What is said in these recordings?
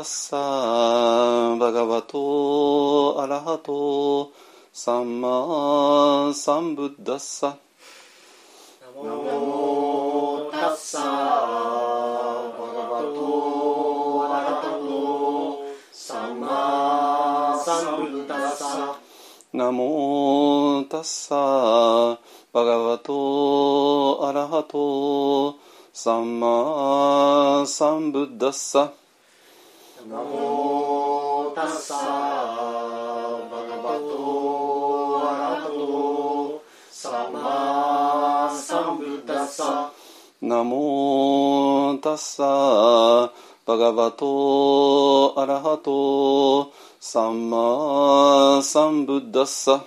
タッサバガバトアラハトサンマサンブッダッサナモタッサバガバトアラハトサンマサンブッダッサナモタッサバガバトアラハトサンマサンブッダッサナモタッサバガバトアラハトサンマサンブッダッサ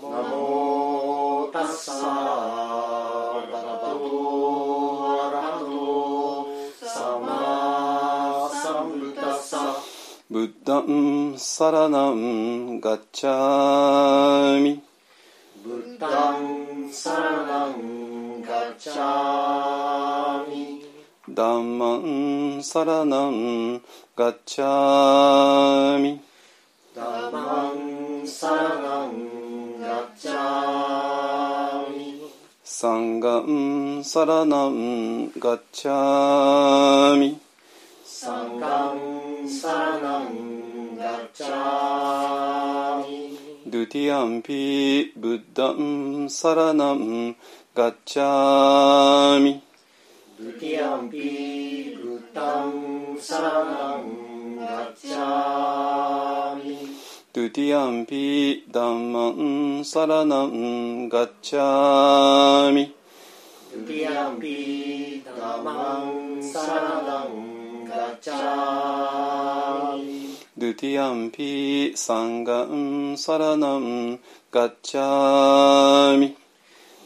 ナモタッサバガバトアラハトサマサンブッダッサブッダンサラナンガッチャミブッダンサラナンガチャミ。ダンマンサラナンガッチャミ。ダマンサラナンガチャミ。サンガンサラナンガッチャミ。サンガンサラナンガチャミ。ドゥティアンピブッダンサラナンガッチャミ。ドゥティアンピブッダンサラナンガチャミ。ドゥティアンピダンマンサラナンガッチャミ。ドゥティアンピダマンサラナンガチャミ。ドゥティアンピサンガンサラナンガッチャミ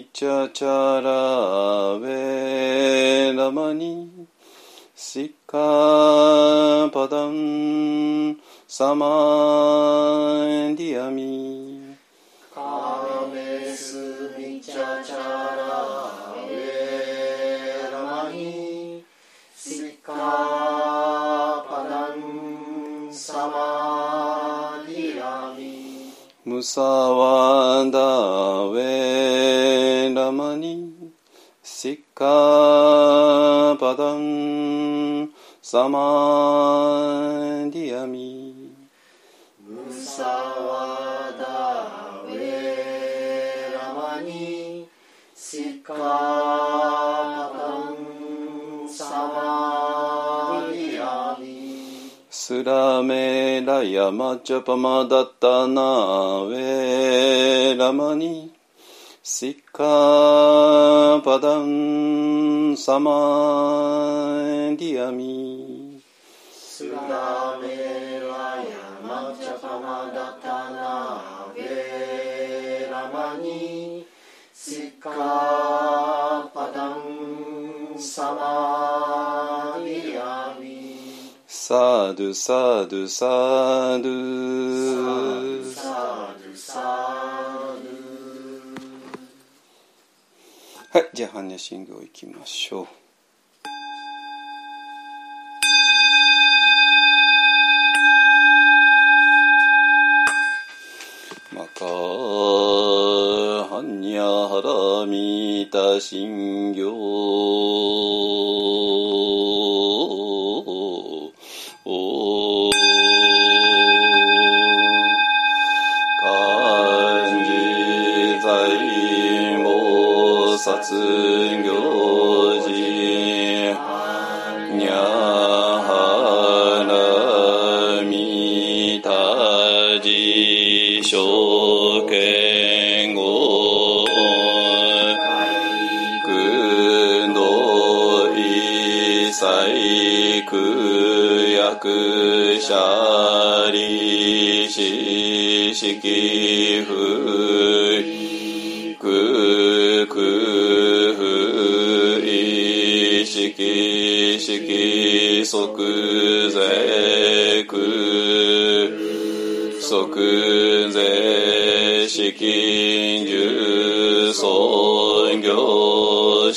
ミチャチャラウェラマニシッカパダンサマンディアミラマチャパマダタナウェラマニシッカパダンサマドサド。サドはいじゃあ般若心経いきましょう。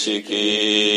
mushrikin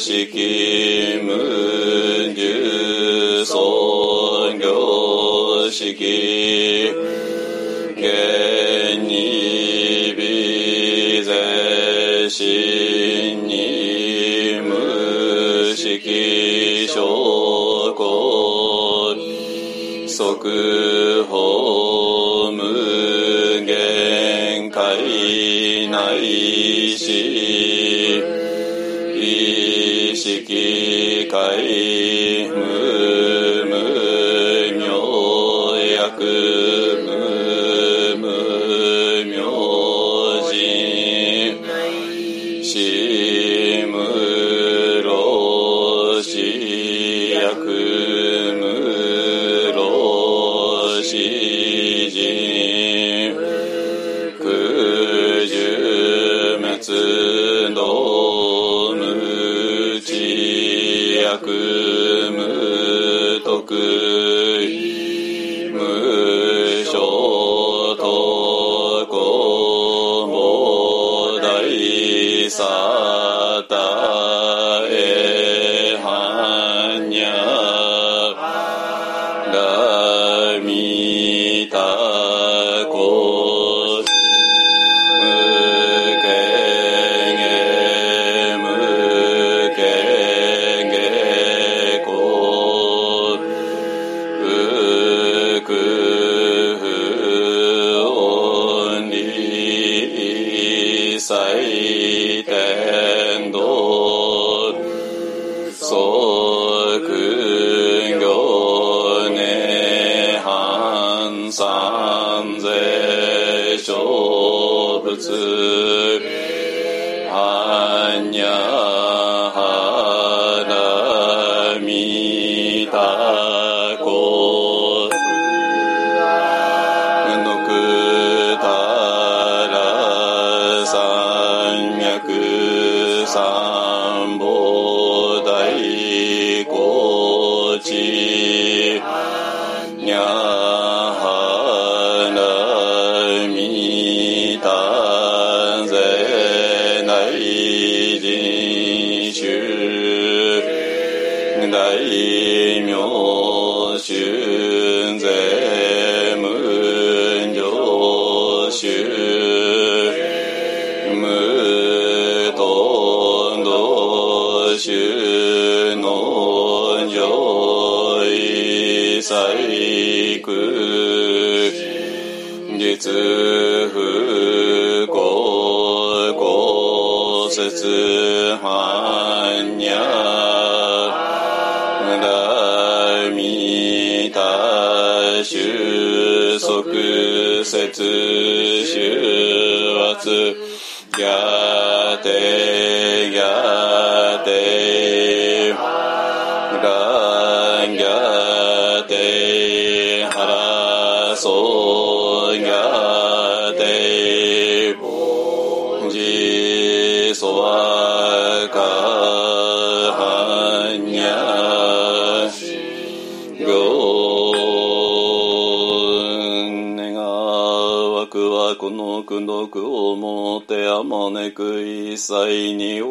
式無重創業式現に微税心に無式証拠即法無限界いし識界無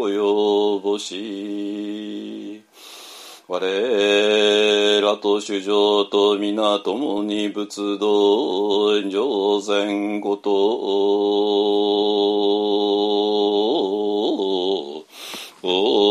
及ぼし我らと主上と皆共に仏道上善ごと恩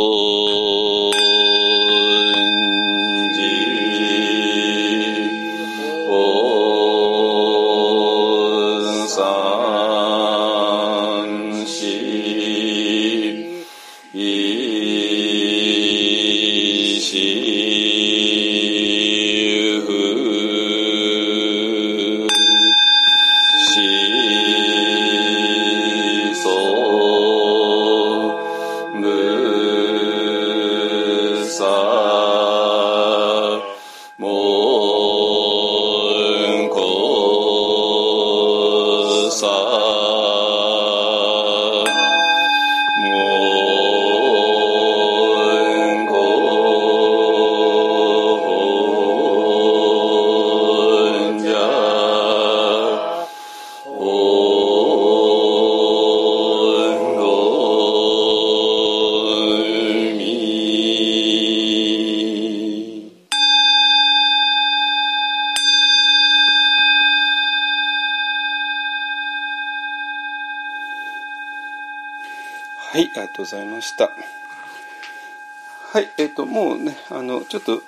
と、もうね、あの、ちょっと、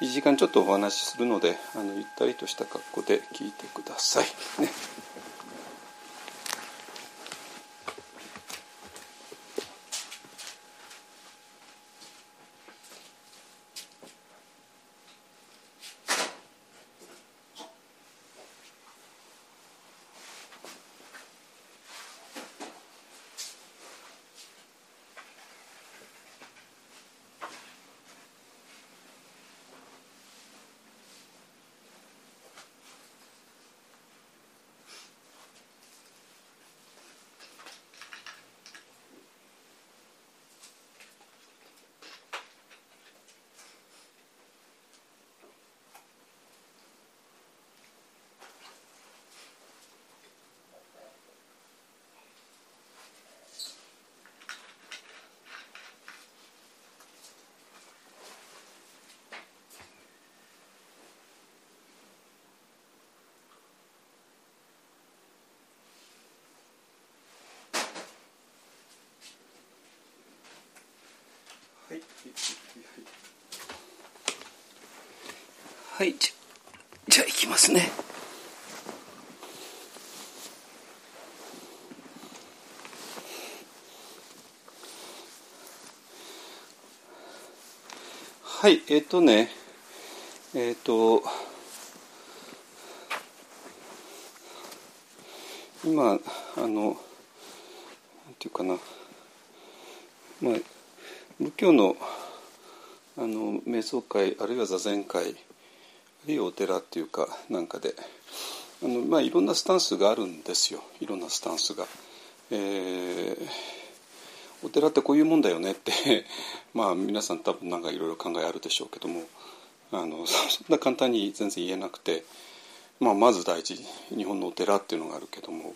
1時間ちょっとお話しするので、あの、ゆったりとした格好で聞いてください。ね。はい。じゃじゃあ行きますね。はい、えっ、とね、えっ、と、今、あの、なんていうかな、まあ、仏教のあの瞑想会あるいは座禅会あるいはお寺っていうかなんかであの、まあ、いろんなスタンスがあるんですよいろんなスタンスが。えーお寺ってこういうもんだよねって まあ皆さん多分なんかいろいろ考えあるでしょうけどもあの そんな簡単に全然言えなくて、まあ、まず第一日本のお寺っていうのがあるけども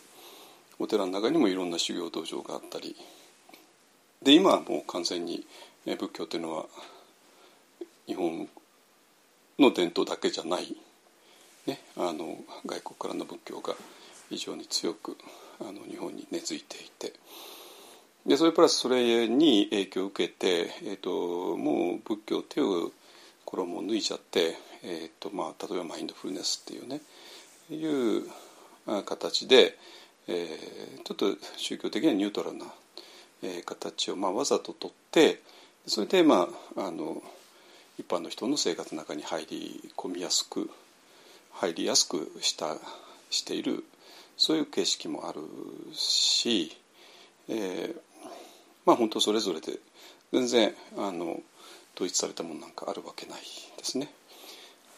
お寺の中にもいろんな修行道場があったりで今はもう完全に仏教っていうのは日本の伝統だけじゃない、ね、あの外国からの仏教が非常に強くあの日本に根付いていて。でそれプラスそれに影響を受けて、えー、ともう仏教っていう衣を脱いじゃって、えーとまあ、例えばマインドフルネスっていうねいう形で、えー、ちょっと宗教的にはニュートラルな、えー、形を、まあ、わざととってそれで、まあ、あの一般の人の生活の中に入り込みやすく入りやすくしたしているそういう形式もあるし、えー、まあ本当それぞれで全然あの統一されたものなんかあるわけないですね。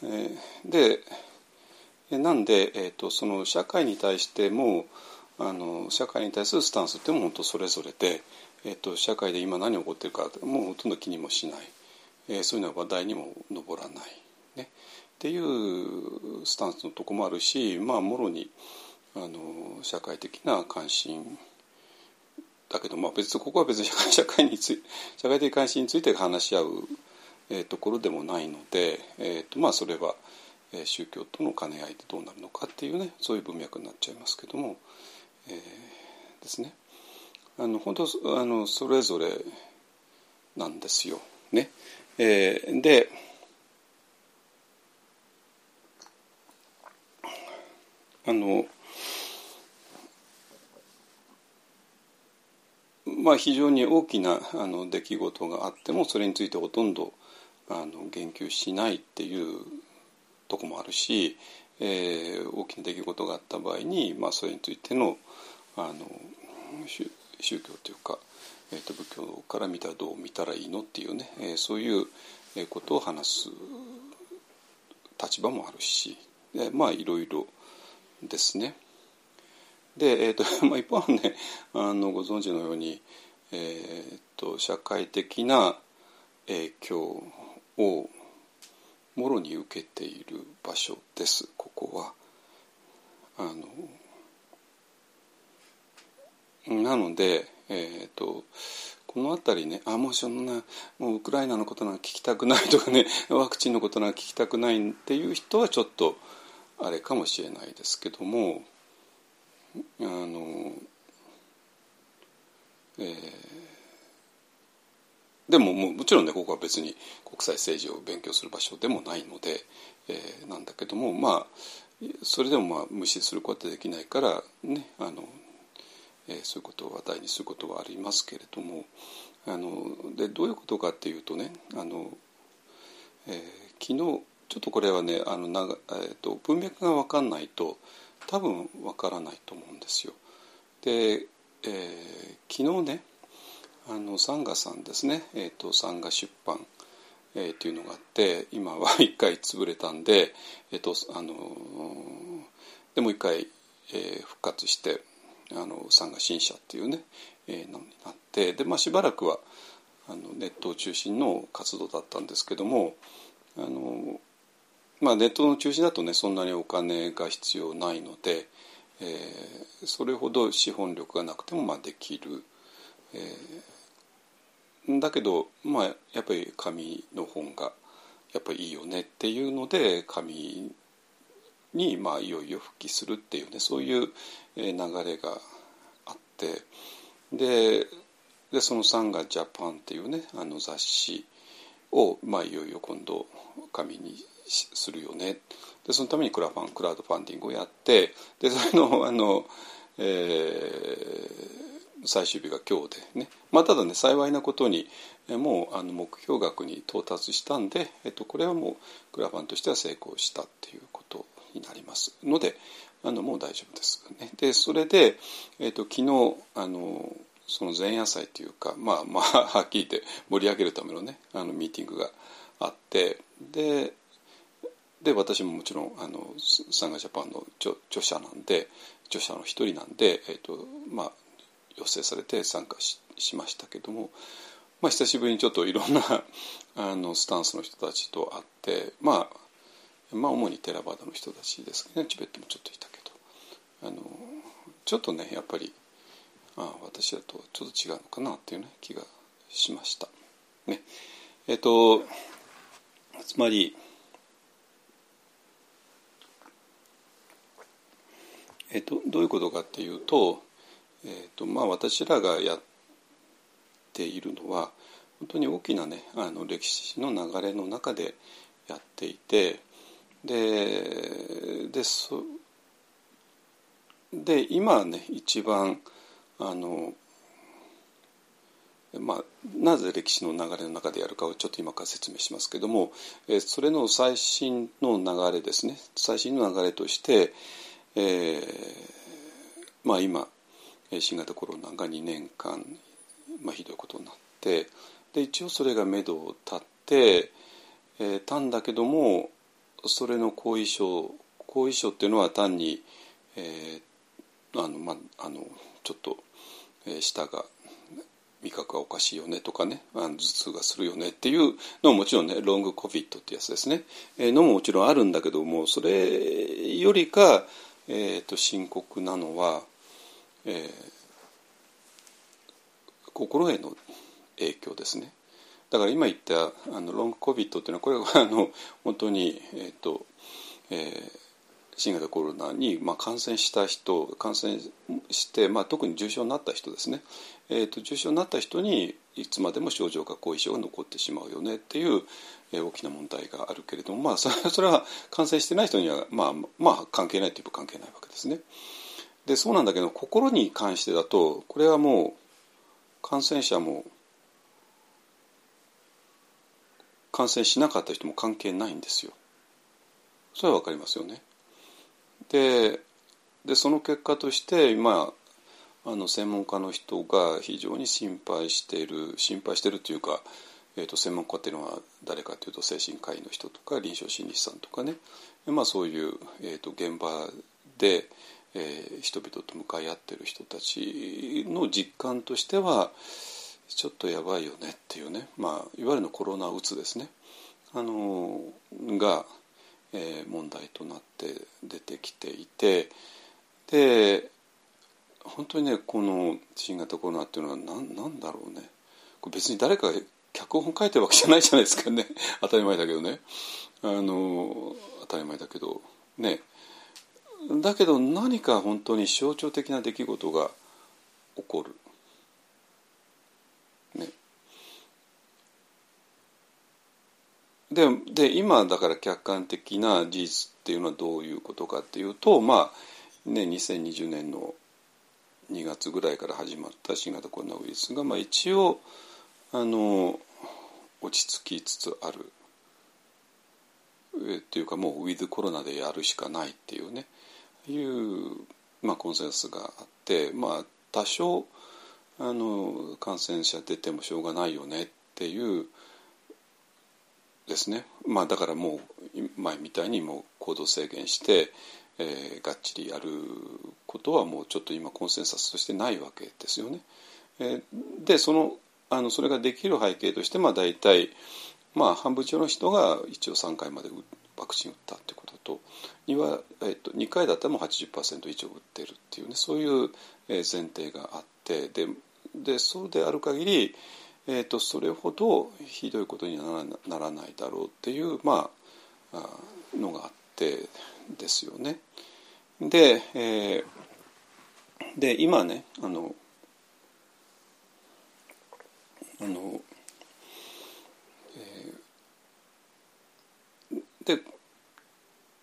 えー、でなんで、えーと、その社会に対してもあの社会に対するスタンスっても本当それぞれで、えーと、社会で今何起こってるかもうほとんど気にもしない、えー、そういうのは話題にも上らない、ね、っていうスタンスのとこもあるしまあもろにあの社会的な関心だけど、まあ、別ここは別に社会 につい社会的関心について話し合う、えー、ところでもないので、えーとまあ、それは、え、宗教との兼ね合いでどうなるのかっていうねそういう文脈になっちゃいますけども、えー、ですねあの本当あのそれぞれなんですよ。ねえー、であのまあ、非常に大きなあの出来事があってもそれについてほとんどあの言及しないっていうとこもあるし、えー、大きな出来事があった場合に、まあ、それについてのあの宗教というか、えー、と仏教から見たらどう見たらいいのっていうね、えー、そういうことを話す立場もあるし、でまあいろいろですね。で、えーと まあ、一方はねあのご存知のように、えーと、社会的な影響をもろに受けている場所ですここは。あのなので、えーと、この辺りねあもうそんなもうウクライナのことなんか聞きたくないとかね ワクチンのことなんか聞きたくないっていう人はちょっとあれかもしれないですけどもあの、えー、でももうもちろんねここは別に国際政治を勉強する場所でもないので、えー、なんだけどもまあそれでもまあ無視することはできないからねあの、え、そういうことを話題にすることはありますけれどもあのでどういうことかっていうとねあの、えー、昨日ちょっとこれはねあの、えーと文脈が分かんないと多分わからないと思うんですよ。で、えー、昨日ねあのサンガさんですね、えーと、サンガ出版、えー、っていうのがあって今は 一回潰れたんで、えーとあのでもう一回、えー、復活してあのサンガ新社っていうね、えー、のになってで、まあ、しばらくはあのネットを中心の活動だったんですけどもあのまあ、ネットの中心だとねそんなにお金が必要ないので、えー、それほど資本力がなくてもまあできる、えー、だけど、まあ、やっぱり紙の本がやっぱりいいよねっていうので紙にまあいよいよ復帰するっていうねそういう流れがあってででその「サンガジャパン」っていうねあの雑誌を、まあ、いよいよ今度紙にするよね。でそのためにクラファンクラウドファンディングをやってでそれの あの、えー、最終日が今日でね、まあ、ただね幸いなことにもうあの目標額に到達したんで、えっと、これはもうクラファンとしては成功したっていうことになりますのであのもう大丈夫です。ね、でそれで、えっと、昨日あのその前夜祭というかまあまあはっきり言って盛り上げるためのねあのミーティングがあってでで私ももちろんあのサンガジャパンの著著者なんで著者の一人なんで、えーとまあ、要請されて参加ししましたけども、まあ、久しぶりにちょっといろんなあのスタンスの人たちと会って、まあ、まあ主にテラバダの人たちですけどね。チベットもちょっといたけど。あのちょっとねやっぱりあ私だとちょっと違うのかなっていうね気がしました。ね。えっ、とつまりえーと、どういうことかっていうと,、えーとまあ、私らがやっているのは本当に大きなねあの歴史の流れの中でやっていてででそで今ね一番あのまあ、なぜ歴史の流れの中でやるかをちょっと今から説明しますけども、えそれの最新の流れですね。最新の流れとして、えーまあ、今新型コロナが2年間、まあ、ひどいことになってで一応それが目処を立って、えー、たんだけどもそれの後遺症後遺症っていうのは単に、えー、あのまああのちょっと、えー、舌が味覚がおかしいよねとかねあの頭痛がするよねっていうのももちろんねロングコビットってやつですね、えー、のももちろんあるんだけどもそれよりか、えーと、深刻なのは、えー、心への影響ですね。だから今言ったあのロングコビットっていうのはこれはあの 本当にえ、ー、と、えー新型コロナに、まあ、感染した人感染して、まあ、特に重症になった人ですね、えーと、重症になった人にいつまでも症状が後遺症が残ってしまうよねっていう、えー、大きな問題があるけれども、まあ、それそれは感染してない人には、まあ、まあ関係ないといえば関係ないわけですね。でそうなんだけど心に関してだとこれはもう感染者も感染しなかった人も関係ないんですよ。それは分かりますよね。ででその結果として今あの専門家の人が非常に心配している心配しているというか、えーと、専門家っていうのは誰かというと精神科医の人とか臨床心理士さんとかね、まあ、そういう、えーと、現場で、えー、人々と向かい合ってる人たちの実感としてはちょっとやばいよねっていうね、まあ、いわゆるのコロナうつですね。あのがえー、問題となって出てきていて。で本当にねこの新型コロナっていうのは何なんだろうね。別に誰かが脚本書いてるわけじゃないじゃないですかね。当たり前だけどね。あの当たり前だけど。ね。だけど何か本当に象徴的な出来事が起こる。でで今だから客観的な事実っていうのはどういうことかっていうとまあね2020年の2月ぐらいから始まった新型コロナウイルスが、まあ、一応あの落ち着きつつあるえっていうかもうウィズコロナでやるしかないっていうねいう、まあ、コンセンスがあってまあ多少あの感染者出てもしょうがないよねっていうですね、まあ、だからもう前みたいにもう行動制限して、えー、がっちりやることはもうちょっと今コンセンサスとしてないわけですよね。えー、でそのあのそれができる背景として、まあ、大体、まあ、半分以上の人が一応3回までワクチン打ったってことと 2, は、えー、と2回だったらもう80%以上打ってるっていうねそういう前提があってででそうである限りえーと、それほどひどいことにはならないだろうっていう、まあ、のがあってですよね。で,、えー、で今ねあのあの、えー、で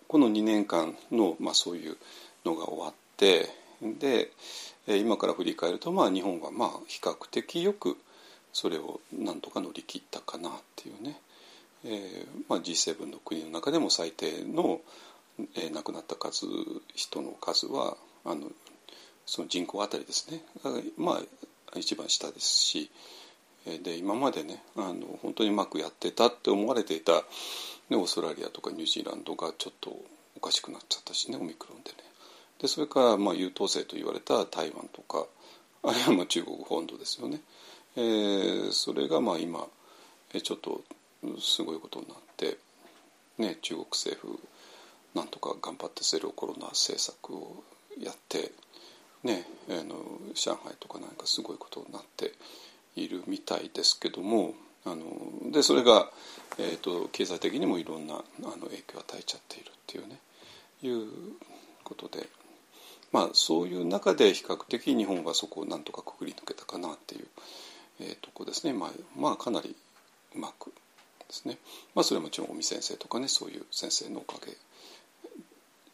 この2年間の、まあ、そういうのが終わってで今から振り返ると、まあ、日本はまあ比較的よくそれをなんとか乗り切ったかなっていうね、えーまあ、G7 の国の中でも最低の、えー、亡くなった数人の数はあのその人口あたりですね。まあ一番下ですしで今までねあの本当にうまくやってたって思われていた、ね、オーストラリアとかニュージーランドがちょっとおかしくなっちゃったしねオミクロンでね。でそれからまあ優等生と言われた台湾とかあるいはまあ中国本土ですよね。えー、それがまあ今ちょっとすごいことになって、ね、中国政府なんとか頑張ってゼロコロナ政策をやって、ね、あの上海とかなんかすごいことになっているみたいですけどもあのでそれが、えーと、経済的にもいろんなあの影響を与えちゃっているっていうねいうことで。まあ、そういう中で比較的日本はそこをなんとかくぐり抜けたかなっていうえー、とこですね、まあ、まあかなりうまくですね、まあ、それはもちろん尾身先生とかねそういう先生のおかげ。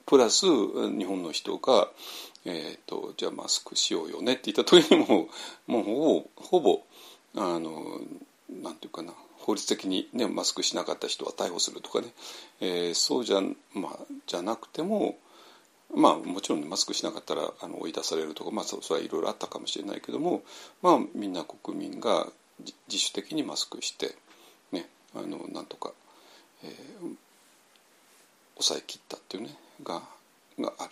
プラス日本の人が、えーと、じゃあマスクしようよねって言った時にも もうほぼあのなんていうかな法律的に、ね、マスクしなかった人は逮捕するとかね、えー、そうじゃ,、まあ、じゃなくてもまあもちろんマスクしなかったらあの追い出されるとか、まあ、それはいろいろあったかもしれないけども、まあ、みんな国民が自主的にマスクして、ね、あのなんとか、えー、抑えきったっていうねががある。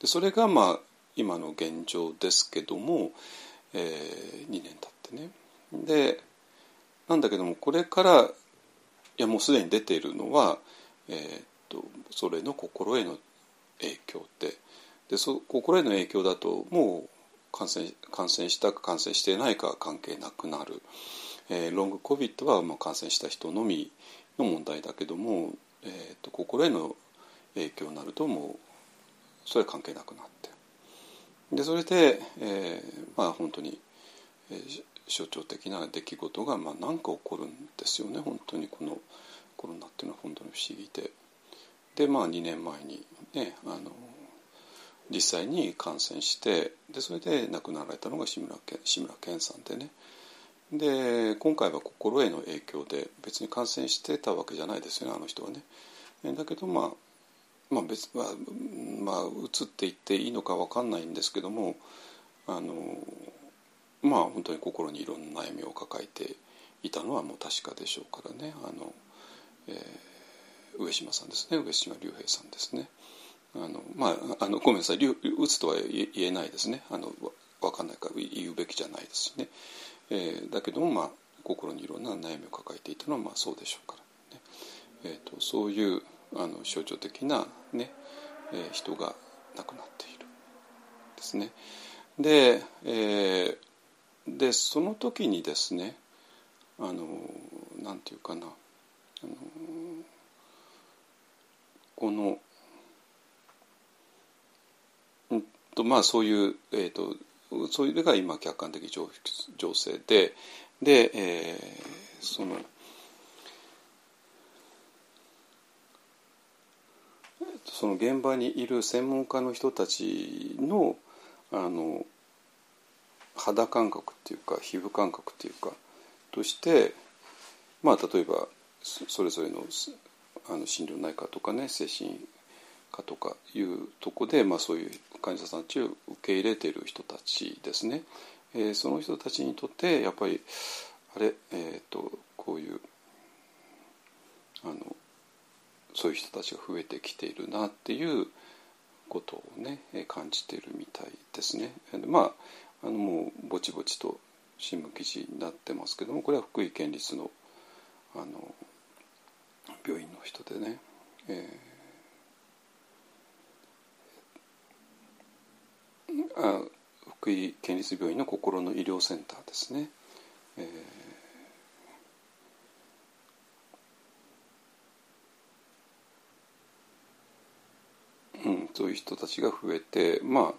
でそれがまあ今の現状ですけども、えー、2年経ってね。でなんだけどもこれからいやもうすでに出ているのは、えー、っとそれの心への影響って。でそ心への影響だともう感染感染したか感染していないかは関係なくなる、えー、ロングコビットはまあ感染した人のみの問題だけども、えー、と心への影響になるともうそれは関係なくなって。でそれで、えー、まあ本当に、えー、象徴的な出来事がまあ何か起こるんですよね。本当にこのコロナっていうのは本当に不思議で。でまあ2年前にねあの実際に感染してでそれで亡くなられたのが志村けん志村けんさんでねで今回は心への影響で別に感染してたわけじゃないですよねあの人はね。だけどまあまあ別はまあ移っていっていいのか分かんないんですけどもあのまあ本当に心にいろんな悩みを抱えていたのはもう確かでしょうからねあの、えー、上島さんですね。上島竜兵さんですね。あのまあ、あのごめんなさい。打つとは言えないですね。あの分かんないから言うべきじゃないですしね、えー、だけども、まあ、心にいろんな悩みを抱えていたのはまあそうでしょうからね、えーと、そういうあの象徴的なね、えー、人が亡くなっているですね。で,、えー、でその時にですねあのなんていうかなあのこのうんとまあそういう、えーと、そういうのが今客観的情情勢でで、えー、そのその現場にいる専門家の人たちのあの肌感覚っていうか皮膚感覚っていうかとしてまあ例えばそれぞれのあの心療内科とかね精神かとかいうとこで、まあ、そういう患者さんたちを受け入れている人たちですね、えー、その人たちにとってやっぱりあれ、えーと、こういうあのそういう人たちが増えてきているなっていうことをね感じているみたいですね。まああのもうぼちぼちと新聞記事になってますけどもこれは福井県立のあの病院の人でね、えーあ福井県立病院の心の医療センターですね。えー、うん、そういう人たちが増えてま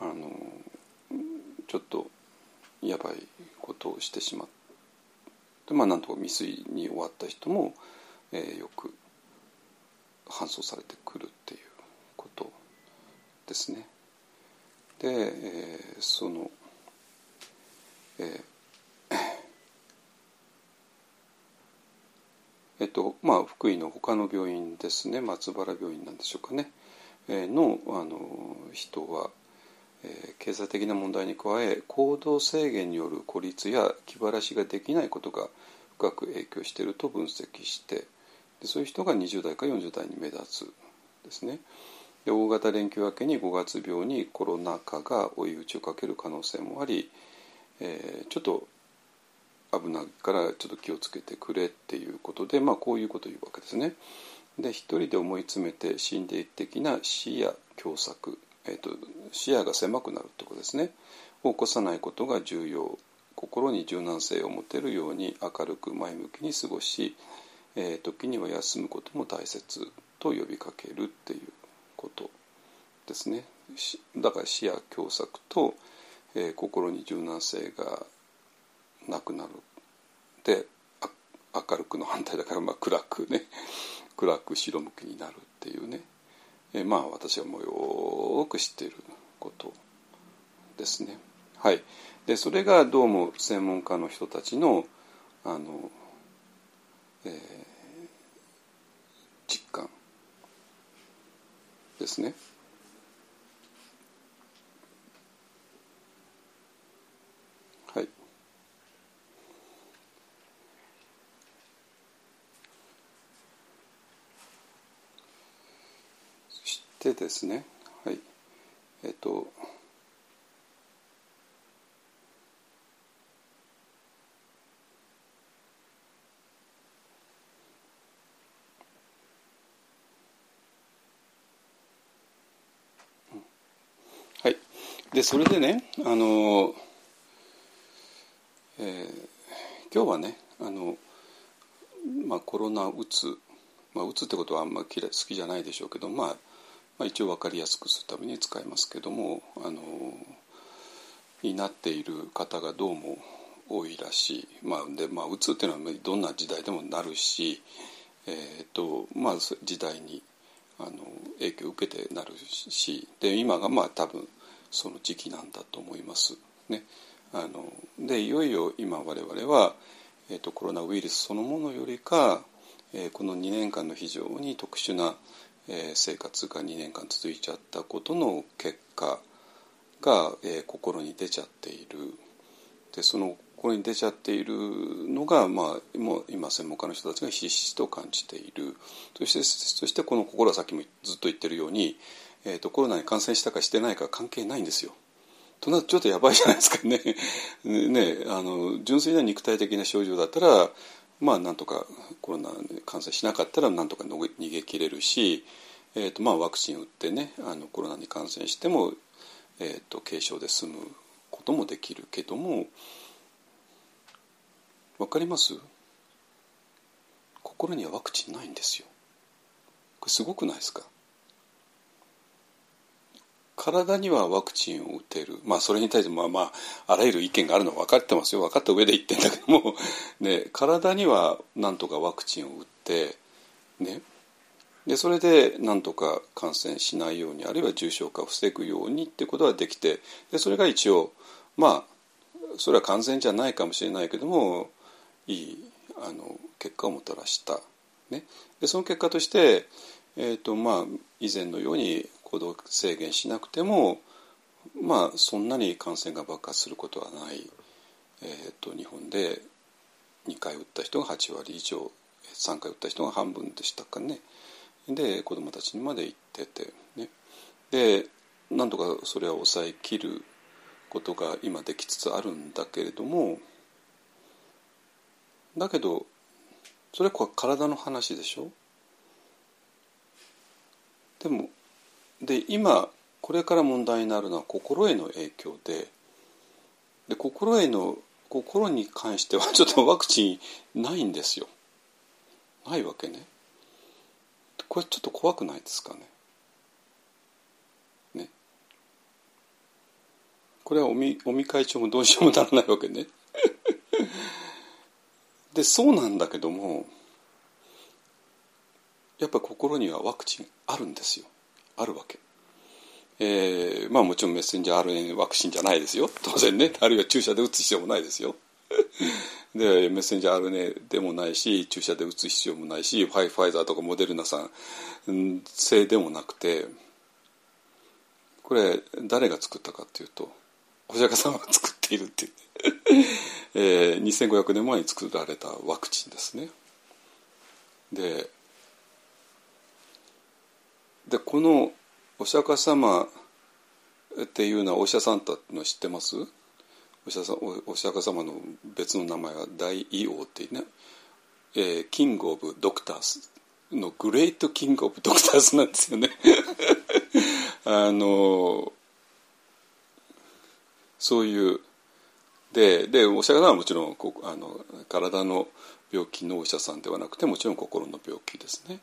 ああのちょっとやばいことをしてしまってまあなんとか未遂に終わった人も、えー、よく搬送されてくるっていうことですね。で、えー、その、えー、えっとまあ福井の他の病院ですね松原病院なんでしょうかね、えー、のあの人は、えー、経済的な問題に加え行動制限による孤立や気晴らしができないことが深く影響していると分析してでそういう人が20代か40代に目立つですね。で大型連休明けに5月病にコロナ禍が追い打ちをかける可能性もあり、えー、ちょっと危ないからちょっと気をつけてくれっていうことで、まあ、こういうことを言うわけですね。で一人で思い詰めて心理的な視野狭窄、えーと、視野が狭くなるってことですねを起こさないことが重要心に柔軟性を持てるように明るく前向きに過ごし、えー、時には休むことも大切と呼びかけるっていうことですね。だから視野狭窄と、えー、心に柔軟性がなくなる。で明るくの反対だから、まあ、暗くね。暗く白向きになるっていうね、えーまあ私はもうよく知っていることですね。はい、でそれがどうも専門家の人たちのあの、えー実感ですね。はい。そしてですね、はい、えっとはい、でそれでねあの、えー今日はねあの、まあ、コロナうつ、まあ、うつってことはあんまり嫌好きじゃないでしょうけど、まあ、まあ一応分かりやすくするために使いますけどもあのになっている方がどうも多いらしい、まあでまあ、うつっていうのはどんな時代でもなるし、えーとまあ、時代にあの影響を受けてなるしで今がまあ多分その時期なんだと思います。ね、あのでいよいよ今我々は、えー、とコロナウイルスそのものよりか、えーこの2年間の非常に特殊な、えー生活が2年間続いちゃったことの結果が、えー心に出ちゃっている。でその心に出ちゃっているのが、まあ、もう今専門家の人たちがひしひしと感じている。そしてそしてこの心はさっきもずっと言ってるように、えー、とコロナに感染したかしてないか関係ないんですよ。となるとちょっとやばいじゃないですかね ねあの純粋な肉体的な症状だったらまあなんとかコロナに感染しなかったらなんとか逃げ切れるし、えーとまあ、ワクチン打ってねあのコロナに感染しても、えー、と軽症で済むこともできるけどもわかります？心にはワクチンないんですよ。これすごくないですか？体にはワクチンを打てる、まあ、それに対してまあまああらゆる意見があるのは分かってますよ。分かった上で言ってんだけども、ね、体にはなんとかワクチンを打って、ね、でそれでなんとか感染しないようにあるいは重症化を防ぐようにってことができてでそれが一応まあそれは完全じゃないかもしれないけどもいいあの結果をもたらした、ね、でその結果として、えーとまあ、以前のように行動制限しなくてもまあそんなに感染が爆発することはない、えー、と日本で2回打った人が8割以上3回打った人が半分でしたかね。で子どもたちにまで行っててね。でなんとかそれは抑えきることが今できつつあるんだけれどもだけどそれは体の話でしょ？でもで今これから問題になるのは心への影響でで心への心に関しては ちょっとワクチンないんですよ。ないわけね。これちょっと怖くないですかね。ね。これは尾身尾身会長もどうしようもならないわけね。でそうなんだけどもやっぱ心にはワクチンあるんですよ。あるわけ。えー、まあもちろんメッセンジャー RNA ワクチンじゃないですよ。当然ね。あるいは注射で打つ必要もないですよ。でメッセンジャー RNA でもないし注射で打つ必要もないしファイファイザーとかモデルナさん製でもなくてこれ誰が作ったかっていうとお釈迦様が作っているっていう、えー、2500年前に作られたワクチンですね。ででこのお釈迦様っていうのはお医者さんだの知ってます？お医者さんおお釈迦様の別の名前は大医王っていうね、えー、キング・オブ・ドクタースのグレート・キング・オブ・ドクタースなんですよね。あのそういうででお釈迦様はもちろんこあの体の病気のお医者さんではなくてもちろん心の病気ですね。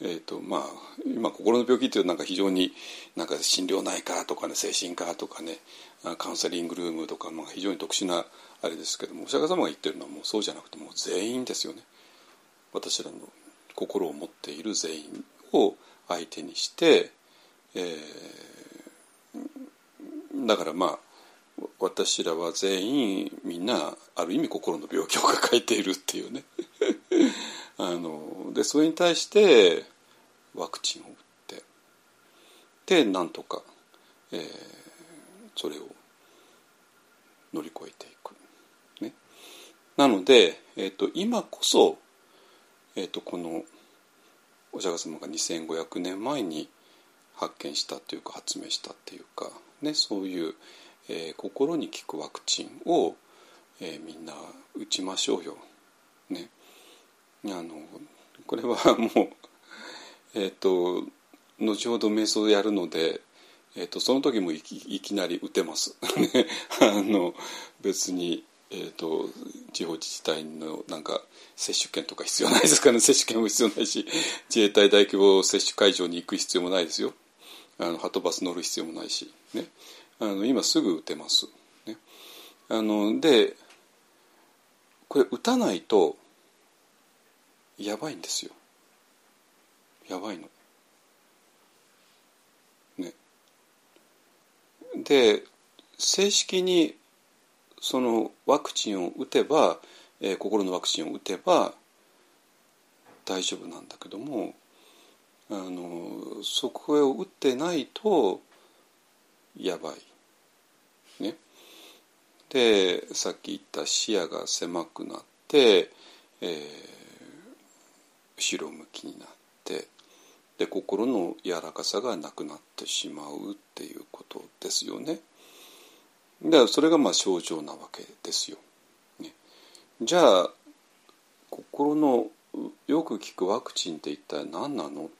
えーとまあ、今心の病気っていうなんか非常になんか心療内科とかね精神科とかねカウンセリングルームとか、まあ、非常に特殊なあれですけどもお釈迦様が言ってるのはもうそうじゃなくてもう全員ですよね。私らの心を持っている全員を相手にして、えー、だからまあ私らは全員みんなある意味心の病気を抱えているっていうね。あのでそれに対してワクチンを打ってでなんとか、えー、それを乗り越えていく。ね、なので、えーと、今こそ、えーと、このお釈迦様が2500年前に発見したというか発明したっていうか、ね、そういう、えー、心に効くワクチンを、えー、みんな打ちましょうよ。ね、あのこれは もうえっ、ー、と後ほど瞑想やるので、えーと、その時もいきいきなり打てます。あの別に、えーと、地方自治体のなんか接種券とか必要ないですからね。接種券も必要ないし自衛隊大規模接種会場に行く必要もないですよ。あのハトバス乗る必要もないし、ね、あの今すぐ打てます、ね、あのでこれ打たないとやばいんですよやばいの。ね。で正式にそのワクチンを打てば、えー、心のワクチンを打てば大丈夫なんだけどもあのそこを打ってないとやばい。ね。でさっき言った視野が狭くなって、えー、後ろ向きになってで心の柔らかさがなくなってしまうっていうことですよね。でそれがまあ症状なわけですよ。ね、じゃあ心のよく効くワクチンって一体何なの？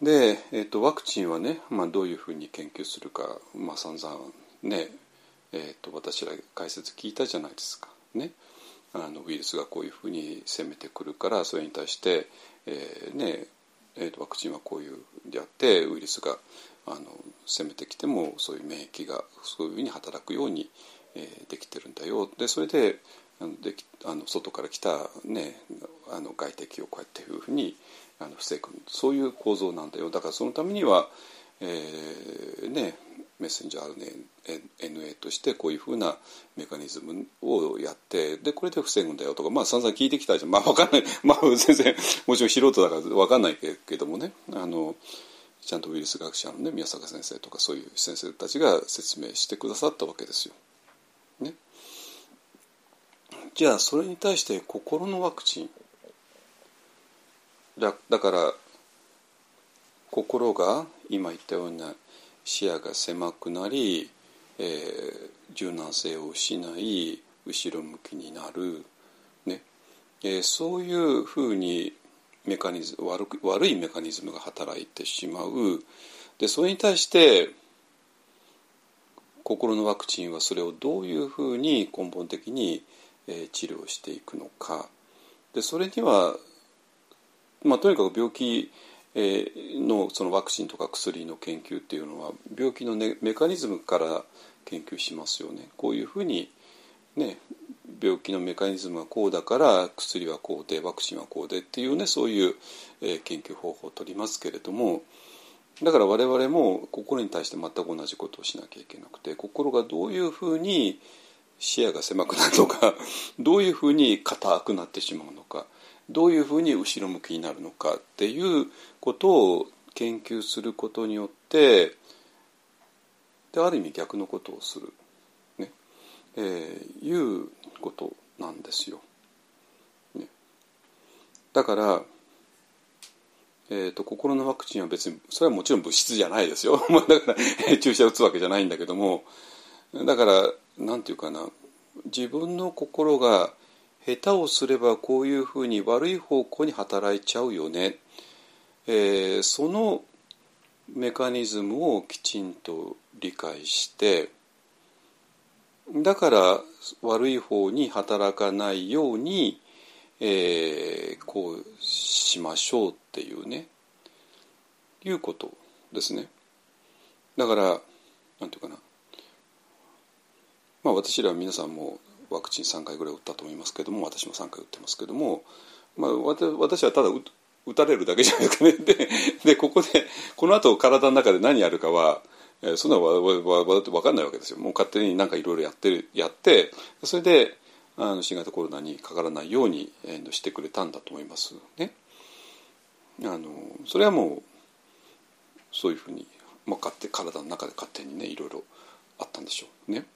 で、えーと、ワクチンはね、まあ、どういうふうに研究するか、まあ、散々ね、えーと私ら解説聞いたじゃないですか。ね、あのウイルスがこういうふうに攻めてくるからそれに対して、えー、ねえー、とワクチンはこういうであってウイルスがあの攻めてきてもそういう免疫がそういうふうに働くように、えー、できてるんだよ。でそれであのであの外から来た、ね、あの外敵をこうやっていうふうにあの防ぐ。そういう構造なんだよ。だからそのためには、えーね、メッセンジャー RNA としてこういうふうなメカニズムをやってでこれで防ぐんだよとかまあ散々聞いてきたじゃん。まあ分かんない。まあ全然もちろん素人だから分かんないけどもね。あのちゃんとウイルス学者のね宮坂先生とかそういう先生たちが説明してくださったわけですよ。ね、じゃあそれに対して心のワクチン。だだから心が今言ったような視野が狭くなり、えー、柔軟性を失い後ろ向きになる、ね。えー、そういうふうにメカニズム悪く悪いメカニズムが働いてしまう。でそれに対して心のワクチンはそれをどういうふうに根本的に、え、治療していくのか。でそれには、まあ、とにかく病気のそのワクチンとか薬の研究っていうのは病気の、メカニズムから研究しますよね。こういうふうに、ね、病気のメカニズムはこうだから薬はこうでワクチンはこうでっていうねそういう、研究方法を取りますけれどもだから我々も心に対して全く同じことをしなきゃいけなくて心がどういうふうに視野が狭くなるのかどういうふうに硬くなってしまうのかどういうふうに後ろ向きになるのかっていうことを研究することによってである意味逆のことをする、ね。えー、いうことなんですよ。ね、だから、えーと、心のワクチンは別にそれはもちろん物質じゃないですよ。だから 注射打つわけじゃないんだけども。だから何て言うかな。自分の心が下手をすればこういうふうに悪い方向に働いちゃうよね、えー、そのメカニズムをきちんと理解してだから悪い方に働かないように、えー、こうしましょうっていうね。いうことですね。だからなんていうかな。まあ私ら皆さんもワクチン3回ぐらい打ったと思いますけども私も3回打ってますけども、まあ、私はただ打たれるだけじゃないですかねででここでこの後体の中で何やるかは、えー、そんなのわわわ分かんないわけですよもう勝手になんかいろいろやってやってそれであの新型コロナにかからないように、えー、してくれたんだと思いますね。あのそれはもうそういうふうに、まあ、勝手体の中で勝手にねいろいろあったんでしょうね。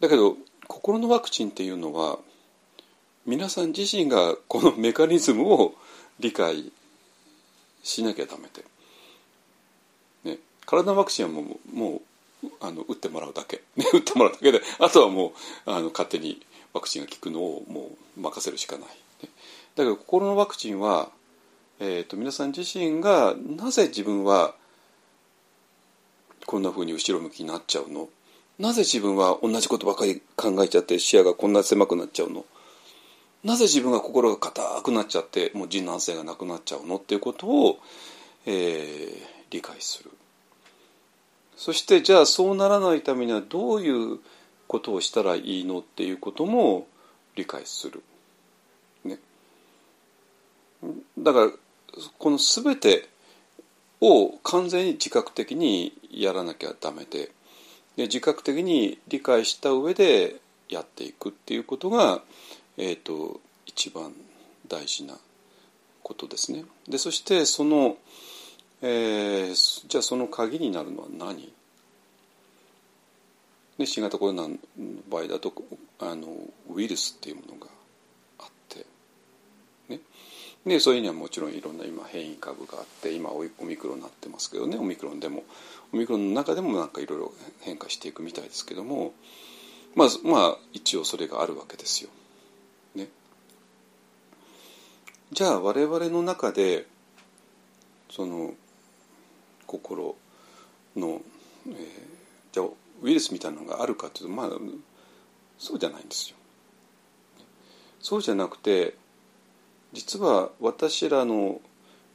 だけど心のワクチンっていうのは皆さん自身がこのメカニズムを理解しなきゃダメで、ね、体のワクチンはもうもうあの打ってもらうだけ、ね、打ってもらうだけであとはもうあの勝手にワクチンが効くのをもう任せるしかない。ね、だけど心のワクチンは、えーと、皆さん自身がなぜ自分はこんなふうに後ろ向きになっちゃうのなぜ自分は同じことばかり考えちゃって視野がこんな狭くなっちゃうの？なぜ自分が心が硬くなっちゃってもう柔軟性がなくなっちゃうの？っていうことを、えー、理解する。そしてじゃあそうならないためにはどういうことをしたらいいの？っていうことも理解する。ね、だからこの全てを完全に自覚的にやらなきゃダメでで自覚的に理解した上でやっていくっていうことが、えーと、一番大事なことですね。でそしてその、えー、じゃあその鍵になるのは何？で新型コロナの場合だとあのウイルスっていうものがあって、ね、でそういうにはもちろんいろんな今変異株があって今オミクロンになってますけどねオミクロンでもオミクロンの中でもなんかいろいろ変化していくみたいですけどもまあまあ一応それがあるわけですよ。ね、じゃあ我々の中でその心の、えー、じゃウイルスみたいなのがあるかというとまあそうじゃないんですよ。そうじゃなくて実は私らの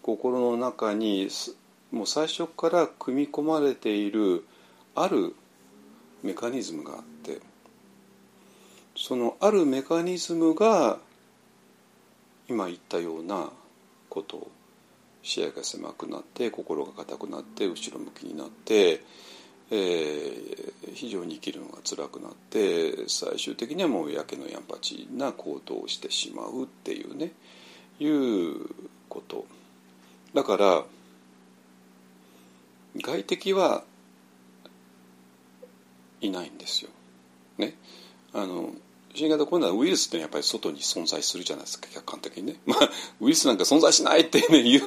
心の中にもう最初から組み込まれているあるメカニズムがあってそのあるメカニズムが今言ったようなこと視野が狭くなって心が硬くなって後ろ向きになってえー、非常に生きるのが辛くなって最終的にはもうやけのやんぱちな行動をしてしまうっていうねいうこと。だから外敵はいないんですよ。ね、あの新型コロナウイルスってやっぱり外に存在するじゃないですか客観的にね、まあ、ウイルスなんか存在しないって、ね、いう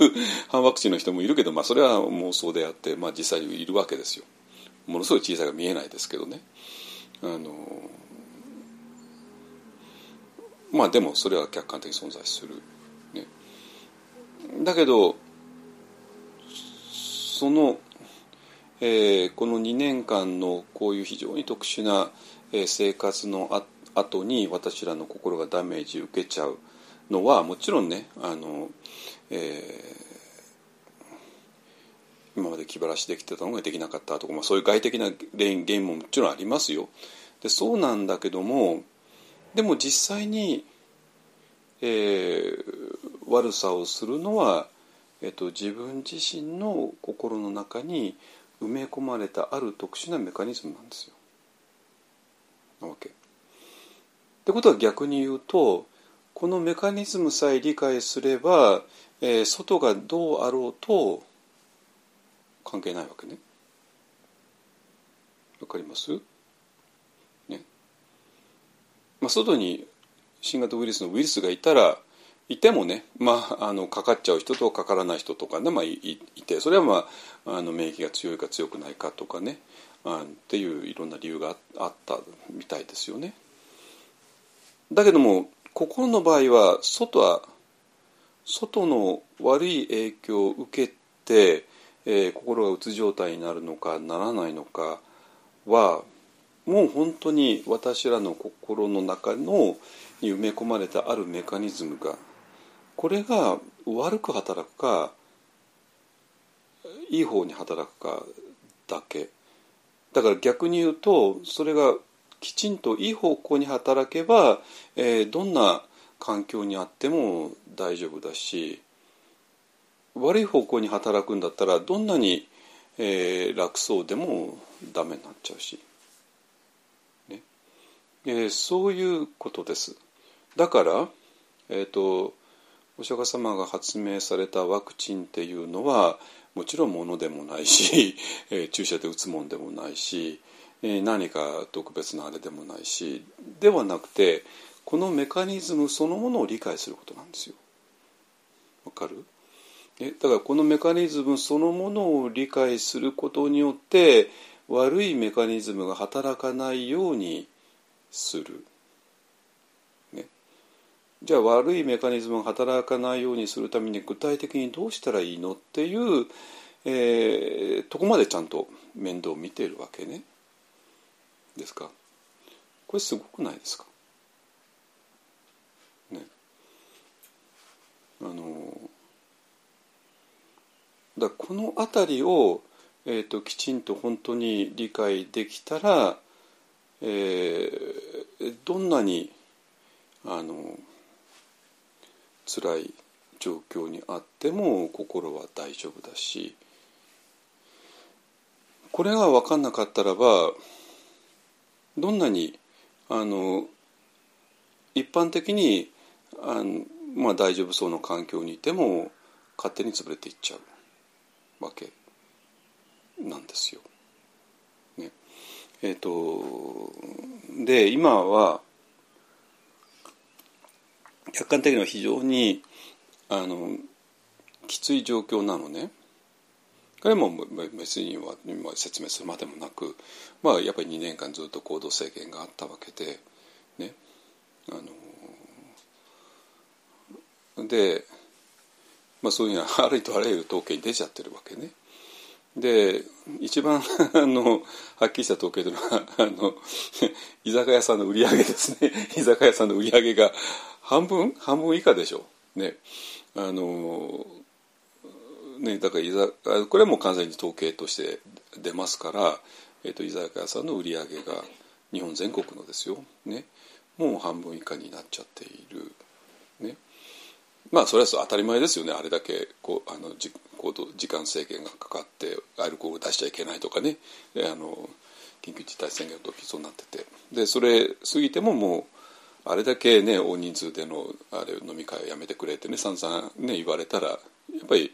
反ワクチンの人もいるけど、まあ、それは妄想であって、まあ、実際いるわけですよ。ものすごい小さいが見えないですけどね。あのまあでもそれは客観的に存在する、ね、だけどその、えー、この2年間のこういう非常に特殊な、え、生活のあ後に私らの心がダメージ受けちゃうのはもちろんねあの、えー、今まで気晴らしできてたのができなかったとか、まあ、そういう外的な原因ももちろんありますよ。でそうなんだけどもでも実際に、えー、悪さをするのは、えっと、自分自身の心の中に埋め込まれたある特殊なメカニズムなんですよ。なわけ。ってことは逆に言うとこのメカニズムさえ理解すれば、えー、外がどうあろうと関係ないわけね。わかります？ね。まあ、外に新型ウイルスのウイルスがいたらいてもね、まあ、あのかかっちゃう人とかからない人とかね、まあ、いいてそれは、まあ、あの免疫が強いか強くないかとかねあっていういろんな理由があったみたいですよね。だけども心の場合は外は外の悪い影響を受けてえー、心がうつ状態になるのかならないのかはもう本当に私らの心の中のに埋め込まれたあるメカニズムがこれが悪く働くかいい方に働くかだけ。だから逆に言うとそれがきちんといい方向に働けば、えー、どんな環境にあっても大丈夫だし悪い方向に働くんだったらどんなに、えー、楽そうでもダメになっちゃうし、ね。えー、そういうことです。だから、えーと、お釈迦様が発明されたワクチンっていうのはもちろんものでもないし、えー、注射で打つもんでもないし、えー、何か特別なあれでもないしではなくてこのメカニズムそのものを理解することなんですよ。わかる？えだからこのメカニズムそのものを理解することによって悪いメカニズムが働かないようにする。じゃあ悪いメカニズムが働かないようにするために具体的にどうしたらいいのっていう、えー、とこまでちゃんと面倒を見てるわけね。ですか？これすごくないですか？ね。あのだこの辺りを、えーと、きちんと本当に理解できたら、えー、どんなにあの辛い状況にあっても心は大丈夫だしこれが分かんなかったらばどんなにあの一般的にあの、まあ、大丈夫そうな環境にいても勝手に潰れていっちゃう。わけなんですよ。ね、えっ、ー、とで今は客観的には非常にあのきつい状況なのね。これも別には説明するまでもなく、まあ、やっぱり2年間ずっと行動制限があったわけで、ね、あのでまあ、そういうのはありとあらゆる統計に出ちゃってるわけね。で一番 あのはっきりした統計というのはあの 居酒屋さんの売り上げですね。居酒屋さんの売り上げが半分？半分以下でしょう。ね。あのねだから居酒これはもう完全に統計として出ますから、えーと、居酒屋さんの売り上げが日本全国のですよ。ね。もう半分以下になっちゃっている。ね。まあそれは当たり前ですよね。あれだけこうあのじ時間制限がかかってアルコール出しちゃいけないとかねあの緊急事態宣言の時そうなっててでそれ過ぎてももうあれだけね大人数でのあれ飲み会をやめてくれってね散々ね言われたらやっぱり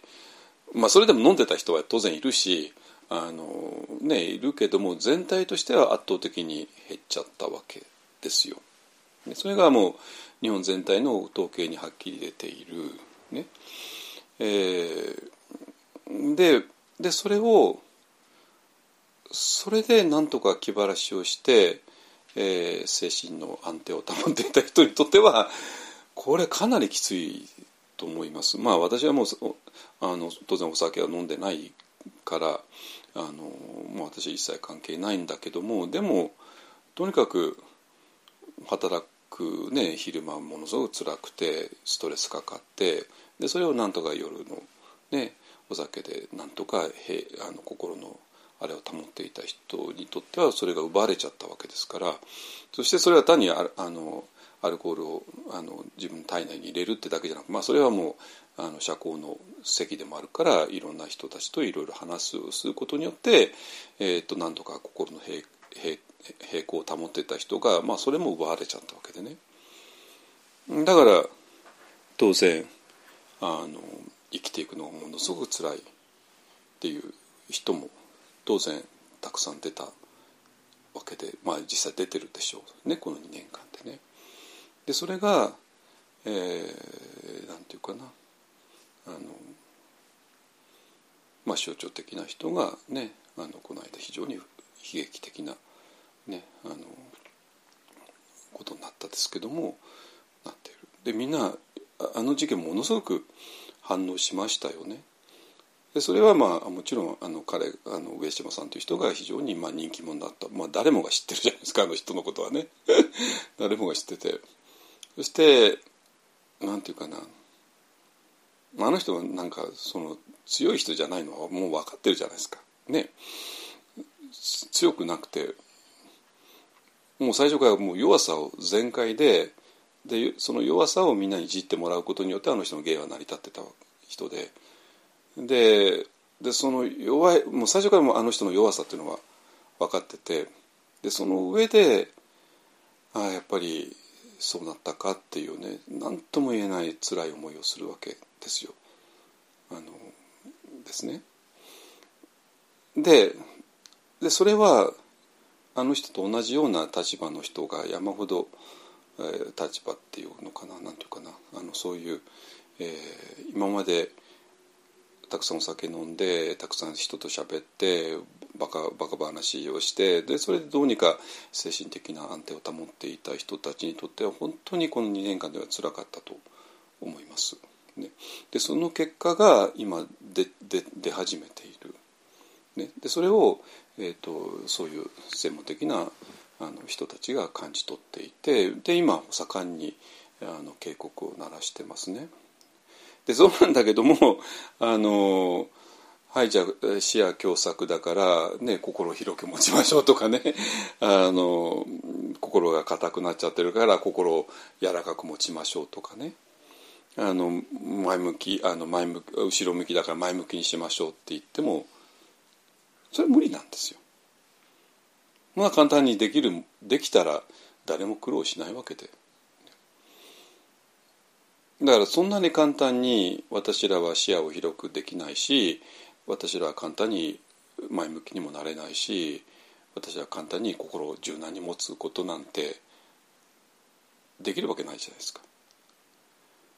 まあそれでも飲んでた人は当然いるしあのねいるけども全体としては圧倒的に減っちゃったわけですよ。それがもう日本全体の統計にはっきり出ている。ねえー、ででそれをそれでなんとか気晴らしをして、えー、精神の安定を保っていた人にとってはこれかなりきついと思います。まあ私はもうあの当然お酒は飲んでないからあのもう私は一切関係ないんだけどもでもとにかく働くね昼間ものすごく辛くてストレスかかってでそれをなんとか夜のねお酒でなんとかへあの心のあれを保っていた人にとってはそれが奪われちゃったわけですからそしてそれは単にああのアルコールをあの自分体内に入れるってだけじゃなくまあそれはもうあの社交の席でもあるからいろんな人たちといろいろ話すすることによって、えーと、となんとか心の平平平行を保ってた人が、まあ、それも奪われちゃったわけでね。だから当然あの生きていくのがものすごく辛いっていう人も当然たくさん出たわけで、まあ、実際出てるでしょうねこの2年間でね。でそれが、えー、なんていうかなあの、まあ、象徴的な人がねあのこの間非常に悲劇的なねあのことになったですけどもなっているでみんなあの事件ものすごく反応しましたよね。でそれはまあもちろんあの彼あの上島さんという人が非常にまあ人気者だった、まあ、誰もが知ってるじゃないですかあの人のことはね。誰もが知ってて。そしてなんていうかな。あの人はなんかその強い人じゃないのはもう分かってるじゃないですか。ね。強くなくて。もう最初からもう弱さを全開ででその弱さをみんなにいじってもらうことによってあの人の芸は成り立ってた人でででその弱いもう最初からもあの人の弱さっていうのは分かっててでその上でああやっぱりそうなったかっていうね何とも言えない辛い思いをするわけですよ。あのですね。ででそれはあの人と同じような立場の人が山ほど、立場っていうのかな何ていうかなあのそういう、えー、今までたくさんお酒飲んでたくさん人と喋ってバカバカ話をしてでそれでどうにか精神的な安定を保っていた人たちにとっては本当にこの2年間ではつらかったと思います。ね、でその結果が今で出始めている。ね、でそれを、えーと、そういう専門的なあの人たちが感じ取っていてで今盛んにあの警告を鳴らしてますね。でそうなんだけども あのはいじゃあ視野狭窄だから、ね、心を広く持ちましょうとかね あの心が硬くなっちゃってるから心を柔らかく持ちましょうとかねあの前向きあの前向き後ろ向きだから前向きにしましょうって言ってもそれ無理なんですよ。まあ簡単にできるできたら誰も苦労しないわけで。だからそんなに簡単に私らは視野を広くできないし私らは簡単に前向きにもなれないし私は簡単に心を柔軟に持つことなんてできるわけないじゃないですか。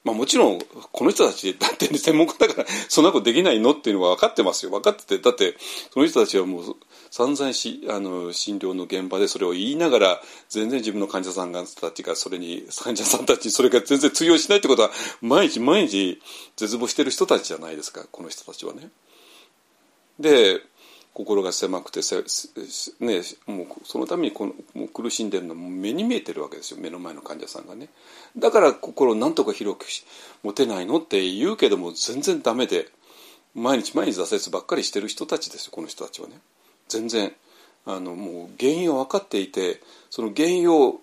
まあもちろんこの人たちだって専門家だからそんなことできないのっていうのは分かってますよ分かっててだってその人たちはもう散々しあの診療の現場でそれを言いながら全然自分の患者さんたちがそれに患者さんたちそれが全然通用しないってことは毎日毎日絶望してる人たちじゃないですかこの人たちはね。で心が狭くてね、もうそのためにこのもう苦しんでるのも目に見えてるわけですよ。目の前の患者さんがね。だから心をなんとか広く持てないのって言うけども全然ダメで毎日毎日挫折ばっかりしてる人たちですよこの人たちはね。全然あのもう原因を分かっていてその原因を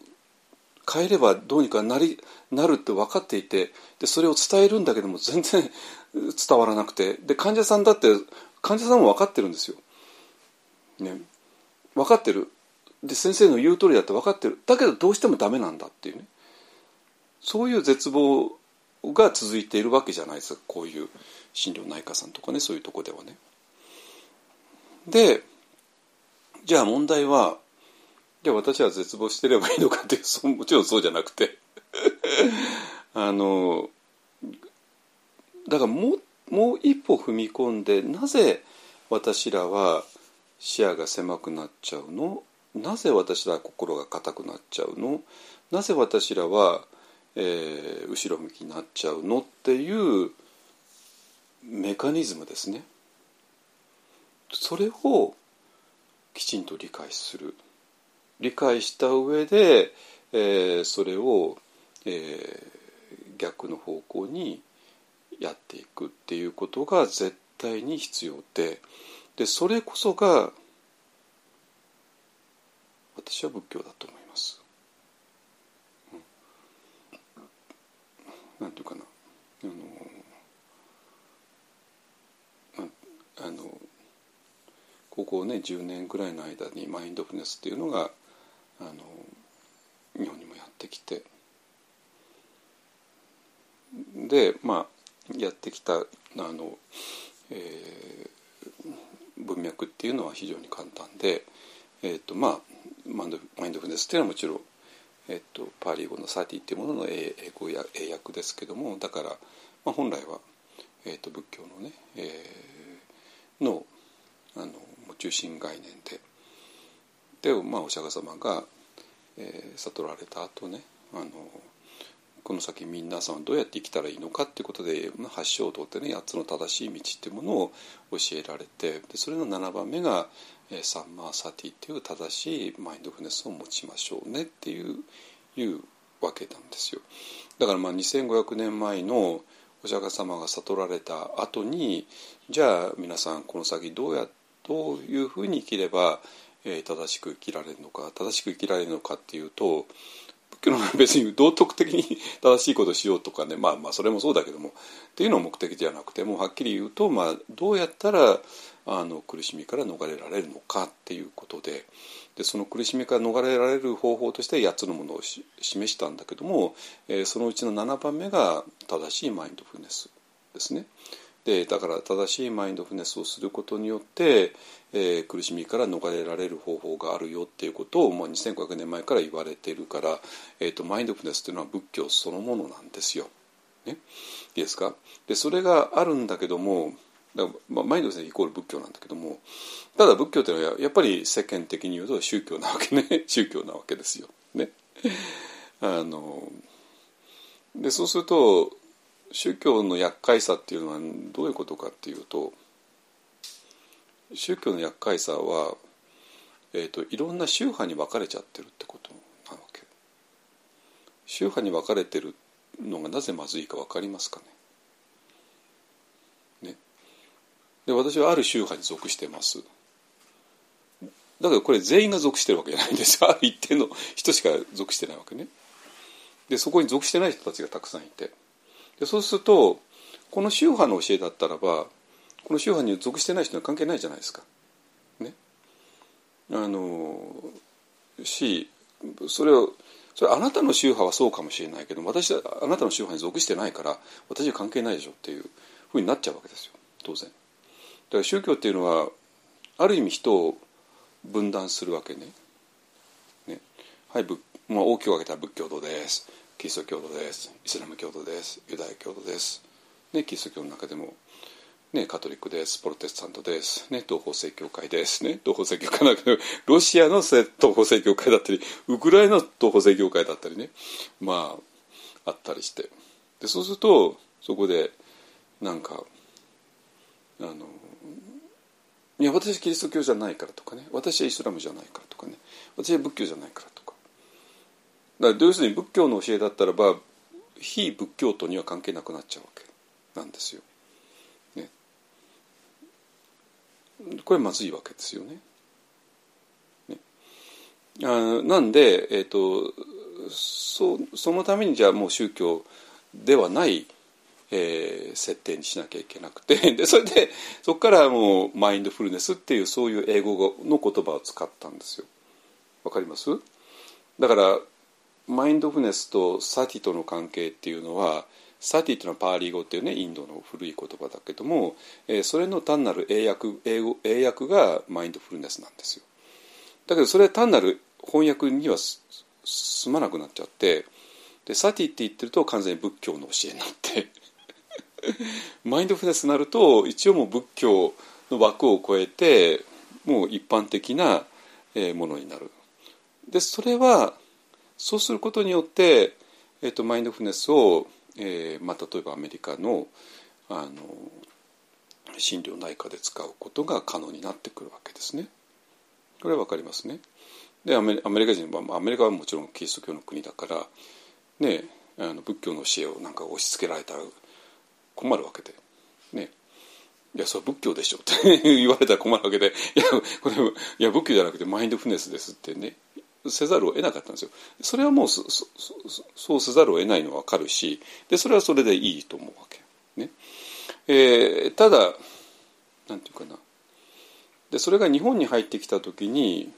変えればどうにかなりなるって分かっていてでそれを伝えるんだけども全然伝わらなくて。で患者さんだって患者さんも分かってるんですよ。ね、分かってる。で先生の言う通りだって分かってる。だけどどうしてもダメなんだっていうね。そういう絶望が続いているわけじゃないです。かこういう心療内科さんとかね。そういうとこではね。でじゃあ問題はじゃあ私は絶望してればいいのかっていうもちろんそうじゃなくて。あのだからもうもう一歩踏み込んでなぜ私らは視野が狭くなっちゃうの？なぜ私らは心が硬くなっちゃうの？なぜ私らは、えー、後ろ向きになっちゃうの？っていうメカニズムですね。それをきちんと理解する。理解した上で、えー、それを、えー、逆の方向にやっていくっていうことが絶対に必要で。でそれこそが私は仏教だと思います。なんていうかな。あのあのここね10年ぐらいの間にマインドフルネスっていうのがあの日本にもやってきて。でまあやってきたあの、えー、文脈っていうのは非常に簡単で、えーとまあ、マインドフルネスっていうのはもちろん、えーと、パーリー語のサティっていうものの英語や英訳ですけどもだから、まあ、本来は、えーと、仏教のね、えー、のあの中心概念でで、まあ、お釈迦様が、えー、悟られた後ねあのこの先皆さんはどうやって生きたらいいのかっていうことで八正道ってね8つの正しい道っていうものを教えられてでそれの7番目が、サンマーサティっていう正しいマインドフネスを持ちましょうねっていういうわけなんですよ。だからまあ2500年前のお釈迦様が悟られた後にじゃあ皆さんこの先どうやどういうふうに生きれば、えー、正しく生きられるのか正しく生きられるのかっていうと教のは別に道徳的に正しいことをしようとかねまあまあそれもそうだけどもっていうのを目的じゃなくてもうはっきり言うと、まあ、どうやったらあの苦しみから逃れられるのかっていうことででその苦しみから逃れられる方法として8つのものを示したんだけども、えー、そのうちの7番目が正しいマインドフルネスですね。でだから正しいマインドフネスをすることによって、えー、苦しみから逃れられる方法があるよっていうことを、まあ、2500年前から言われてるから、えーと、マインドフネスというのは仏教そのものなんですよ。ね、いいですか？でそれがあるんだけどもだまあ、マインドフネスイコール仏教なんだけどもただ仏教というのはやっぱり世間的に言うと宗教なわけね 宗教なわけですよ。ね、あのでそうすると宗教の厄介さっていうのはどういうことかっていうと宗教の厄介さは、えーと、いろんな宗派に分かれちゃってるってことなわけ。宗派に分かれてるのがなぜまずいか分かりますかね。ね。で私はある宗派に属してます。だけどこれ全員が属してるわけじゃないんです。よ ある一定の人しか属してないわけね。でそこに属してない人たちがたくさんいて。でそうするとこの宗派の教えだったらばこの宗派に属してない人には関係ないじゃないですか。ね。あのしそれをそれあなたの宗派はそうかもしれないけど私はあなたの宗派に属してないから私は関係ないでしょっていうふうになっちゃうわけですよ当然。だから宗教っていうのはある意味人を分断するわけね。ねはい、まあ、大きく分けたら仏教徒です。キリスト教徒です。イスラム教徒です。ユダヤ教徒です、ね、キリスト教の中でも、ね、カトリックです。プロテスタントです、ね、東方正教会です。ね東方正教会だけどロシアの東方正教会だったりウクライナの東方正教会だったりねまああったりして。でそうするとそこでなんかあのいや私はキリスト教じゃないからとかね。私はイスラムじゃないからとかね。私は仏教じゃないからとか。だから要するに仏教の教えだったらば非仏教徒には関係なくなっちゃうわけなんですよ。ね、これまずいわけですよね。ねあなんで、えーと、そそのためにじゃあもう宗教ではない、えー、設定にしなきゃいけなくて でそれでそこからもうマインドフルネスっていうそういう英語の言葉を使ったんですよ。わかります？だからマインドフネスとサティとの関係っていうのはサティというのはパーリー語っていうねインドの古い言葉だけども、えー、それの単なる英訳英語英訳がマインドフルネスなんですよ。だけどそれ単なる翻訳にはすまなくなっちゃってでサティって言ってると完全に仏教の教えになって マインドフルネスになると一応もう仏教の枠を超えてもう一般的なものになる。でそれはそうすることによって、えーと、マインドフネスを、えーまあ、例えばアメリカのあの心療内科で使うことが可能になってくるわけですね。これは分かりますね。でアメリカ人はアメリカはもちろんキリスト教の国だからねあの仏教の教えをなんか押し付けられたら困るわけでねいやそれは仏教でしょって 言われたら困るわけでいやこれいや仏教じゃなくてマインドフネスですってねせざるを得なかったんですよ。それはもうそうせざるを得ないのは分かるしでそれはそれでいいと思うわけ。ねえー、ただなんていうかなでそれが日本に入ってきた時に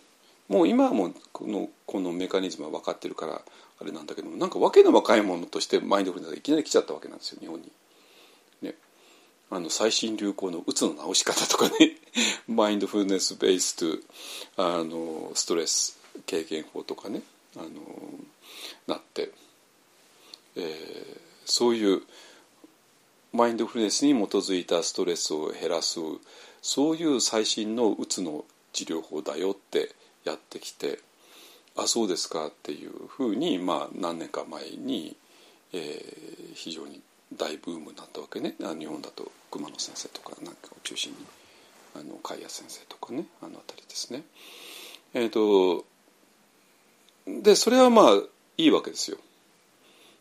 もう今はもうこのこのメカニズムは分かってるからあれなんだけどもなんか訳の若いものとしてマインドフルネスがいきなり来ちゃったわけなんですよ日本に。ね、あの最新流行のうつの治し方とかね マインドフルネスベースとあのストレス経験法とかねあのなって、えー、そういうマインドフルネスに基づいたストレスを減らすそういう最新のうつの治療法だよってやってきてあそうですかっていうふうに、まあ、何年か前に、えー、非常に大ブームになったわけね日本だと熊野先生とかなんかを中心にあの海谷先生とかねあの辺りですね。えーとでそれはまあいいわけですよ。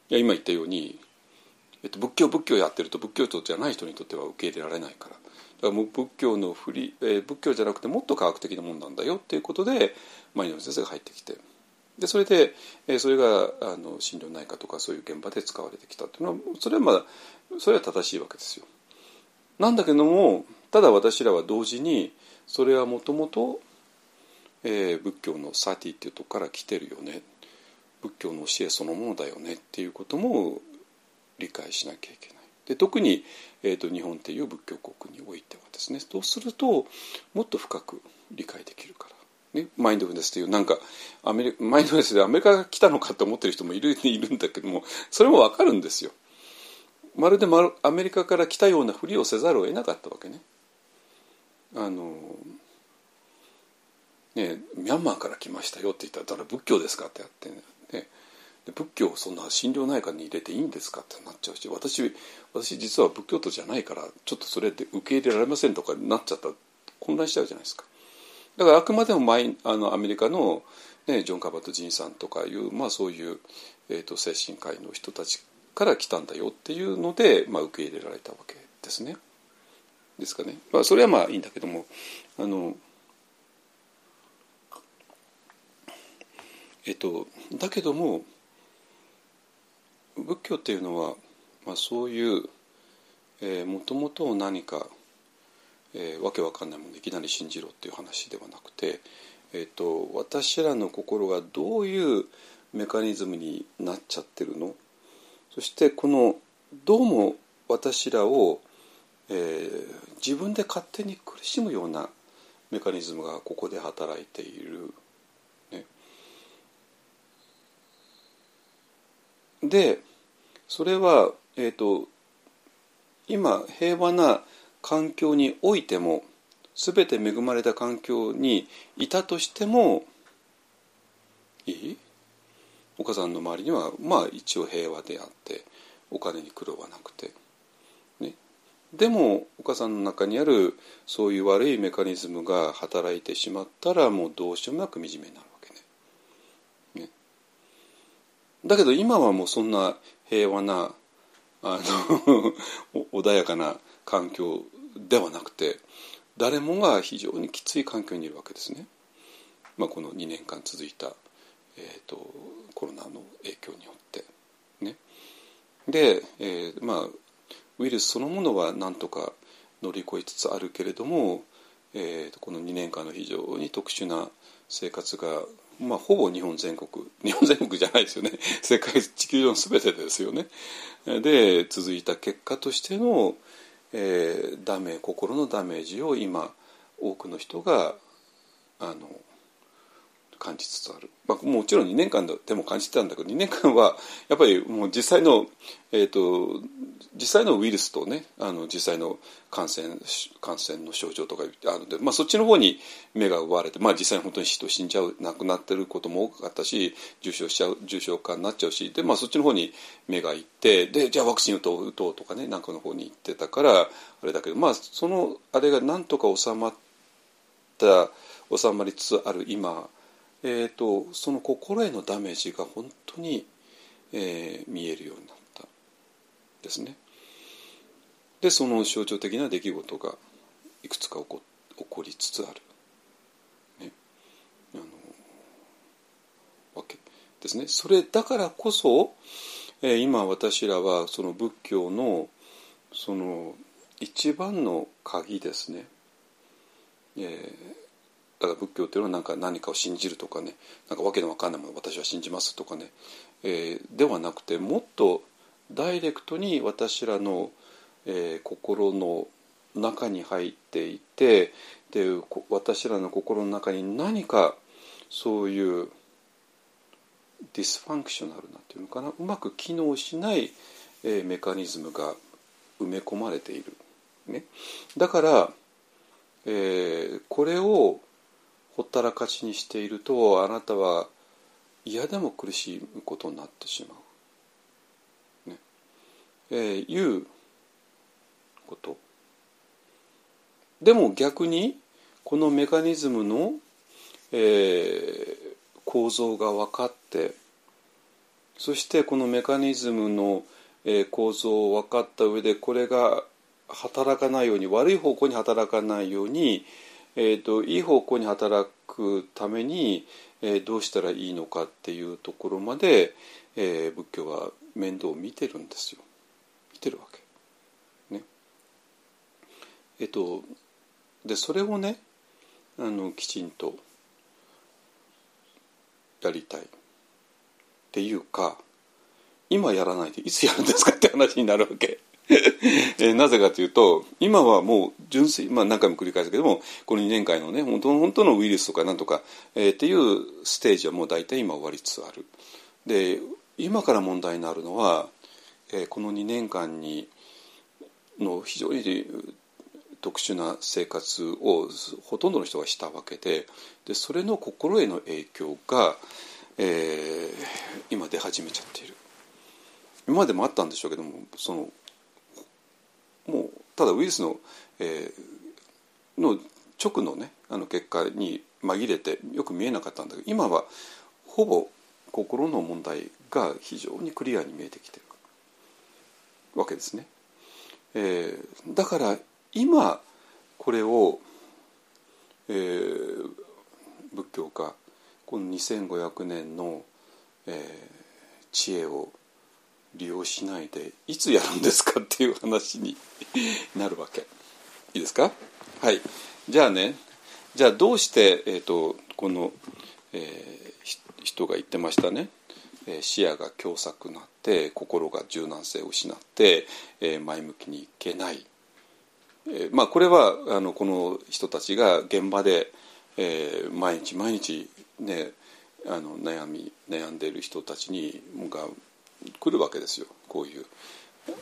いや今言ったように、えっと、仏教仏教やってると仏教徒じゃない人にとっては受け入れられないからだからもう仏教の振り、えー、仏教じゃなくてもっと科学的なもんなんだよっていうことでマイナル先生が入ってきてでそれで、えー、それがあの心療内科とかそういう現場で使われてきたというのはそれはまだそれは正しいわけですよ。なんだけどもただ私らは同時にそれはもともと仏教のサティっていうとこから来てるよね仏教の教えそのものだよねっていうことも理解しなきゃいけない。で特に、えーと、日本っていう仏教国においてはですねそうするともっと深く理解できるから。ね、マインドフルネスっていうなんかアメリマインドフルネスでアメリカが来たのかと思ってる人もいるいるんだけどもそれも分かるんですよ。まるでアメリカから来たようなふりをせざるを得なかったわけね。あのねミャンマーから来ましたよって言ったら「だから仏教ですか?」ってやってね仏教をそんな心療内科に入れていいんですかってなっちゃうし私私実は仏教徒じゃないからちょっとそれで受け入れられませんとかなっちゃったら混乱しちゃうじゃないですか。だからあくまでもマイあのアメリカの、ね、ジョン・カバト・ジンさんとかいう、まあ、そういう、えーと、精神科医の人たちから来たんだよっていうので、まあ、受け入れられたわけですね。ですかね。まあ、それはまあいいんだけどもあのえっとだけども仏教っていうのは、まあ、そういうもともと何か、えー、わけわかんないものいきなり信じろっていう話ではなくて、えーと、私らの心がどういうメカニズムになっちゃってるの？そしてこのどうも私らを、えー、自分で勝手に苦しむようなメカニズムがここで働いている。でそれは、えーと、今平和な環境においても全て恵まれた環境にいたとしてもいい？お母さんの周りにはまあ一応平和であってお金に苦労はなくて、でもお母さんの中にあるそういう悪いメカニズムが働いてしまったらもうどうしようもなく惨めになるわけね。ねだけど今はもうそんな平和なあの 穏やかな環境ではなくて誰もが非常にきつい環境にいるわけですね。まあ、この2年間続いた、えーと、コロナの影響によって。ね、で、えー、まあウイルスそのものはなんとか乗り越えつつあるけれども、えー、この2年間の非常に特殊な生活がまあ、ほぼ日本全国 日本全国じゃないですよね 世界地球上の全てですよね。で続いた結果としての、えー、ダメ心のダメージを今多くの人があの感じつつある、まあ、もちろん2年間でも感じてたんだけど2年間はやっぱりもう実際の、えーと、実際のウイルスとねあの実際の感染感染の症状とかあるので、まあ、そっちの方に目が奪われて、まあ、実際に本当に人死んじゃう亡くなってることも多かったし重症しちゃう重症化になっちゃうしで、まあ、そっちの方に目がいってでじゃあワクチン打とう打とうとかねなんかの方に行ってたからあれだけど、まあ、そのあれがなんとか収まった収まりつつある今えーと、その心へのダメージが本当に、えー、見えるようになったですね。でその象徴的な出来事がいくつか起こ起こりつつある、ね、あのわけですね。それだからこそ、えー、今私らはその仏教のその一番の鍵ですね。えーだから仏教っていうのはなんか何かを信じるとかねなんかわけのわかんないもの私は信じますとかね、えー、ではなくてもっとダイレクトに私らの、えー、心の中に入っていてで私らの心の中に何かそういう dysfunctional なっていうのかなうまく機能しない、えー、メカニズムが埋め込まれている。ね、だから、えー、これをほったらかしにしているとあなたは嫌でも苦しむことになってしまう。ねえー、いうこと。でも逆にこのメカニズムの、えー、構造が分かってそしてこのメカニズムの、えー、構造を分かった上でこれが働かないように悪い方向に働かないように、えーと、いい方向に働くために、えー、どうしたらいいのかっていうところまで、えー、仏教は面倒を見てるんですよ見てるわけ。ね。えっ、ー、とでそれをねあのきちんとやりたいっていうか今やらないでいつやるんですかって話になるわけ。えなぜかというと今はもう純粋、まあ、何回も繰り返すけどもこの2年間のね本当の本当のウイルスとかなんとか、えー、っていうステージはもう大体今終わりつつある。で今から問題になるのは、えー、この2年間にの非常に特殊な生活をほとんどの人がしたわけででそれの心への影響が、えー、今出始めちゃっている今までもあったんでしょうけどもそのただウイルスの,、えー、の直のねあの結果に紛れてよく見えなかったんだけど今はほぼ心の問題が非常にクリアに見えてきてるわけですね。えー、だから今これを、えー、仏教がこの2500年の、えー、知恵を利用しないでいつやるんですかっていう話に なるわけ。いいですか？はい。じゃあねじゃあどうして、えーと、この、えー、人が言ってましたね。視野が狭窄になって心が柔軟性を失って、えー、前向きにいけない、えー、まあこれはあのこの人たちが現場で、えー、毎日毎日ねあの悩み悩んでいる人たちにが来るわけですよこういう、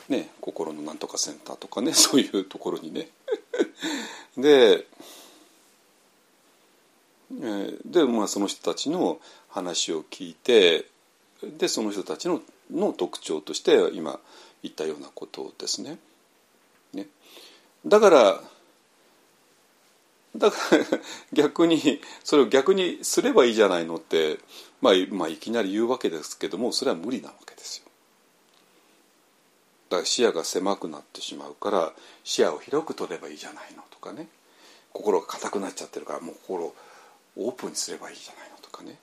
ね、心のなんとかセンターとかね そういうところにね。でで、まあ、その人たちの話を聞いてでその人たちのの特徴として今言ったようなことですね。ねだからだから逆にそれを逆にすればいいじゃないのって、まあ、まあいきなり言うわけですけどもそれは無理なわけですよ。だから視野が狭くなってしまうから視野を広く取ればいいじゃないのとかね心が硬くなっちゃってるからもう心をオープンにすればいいじゃないのとかね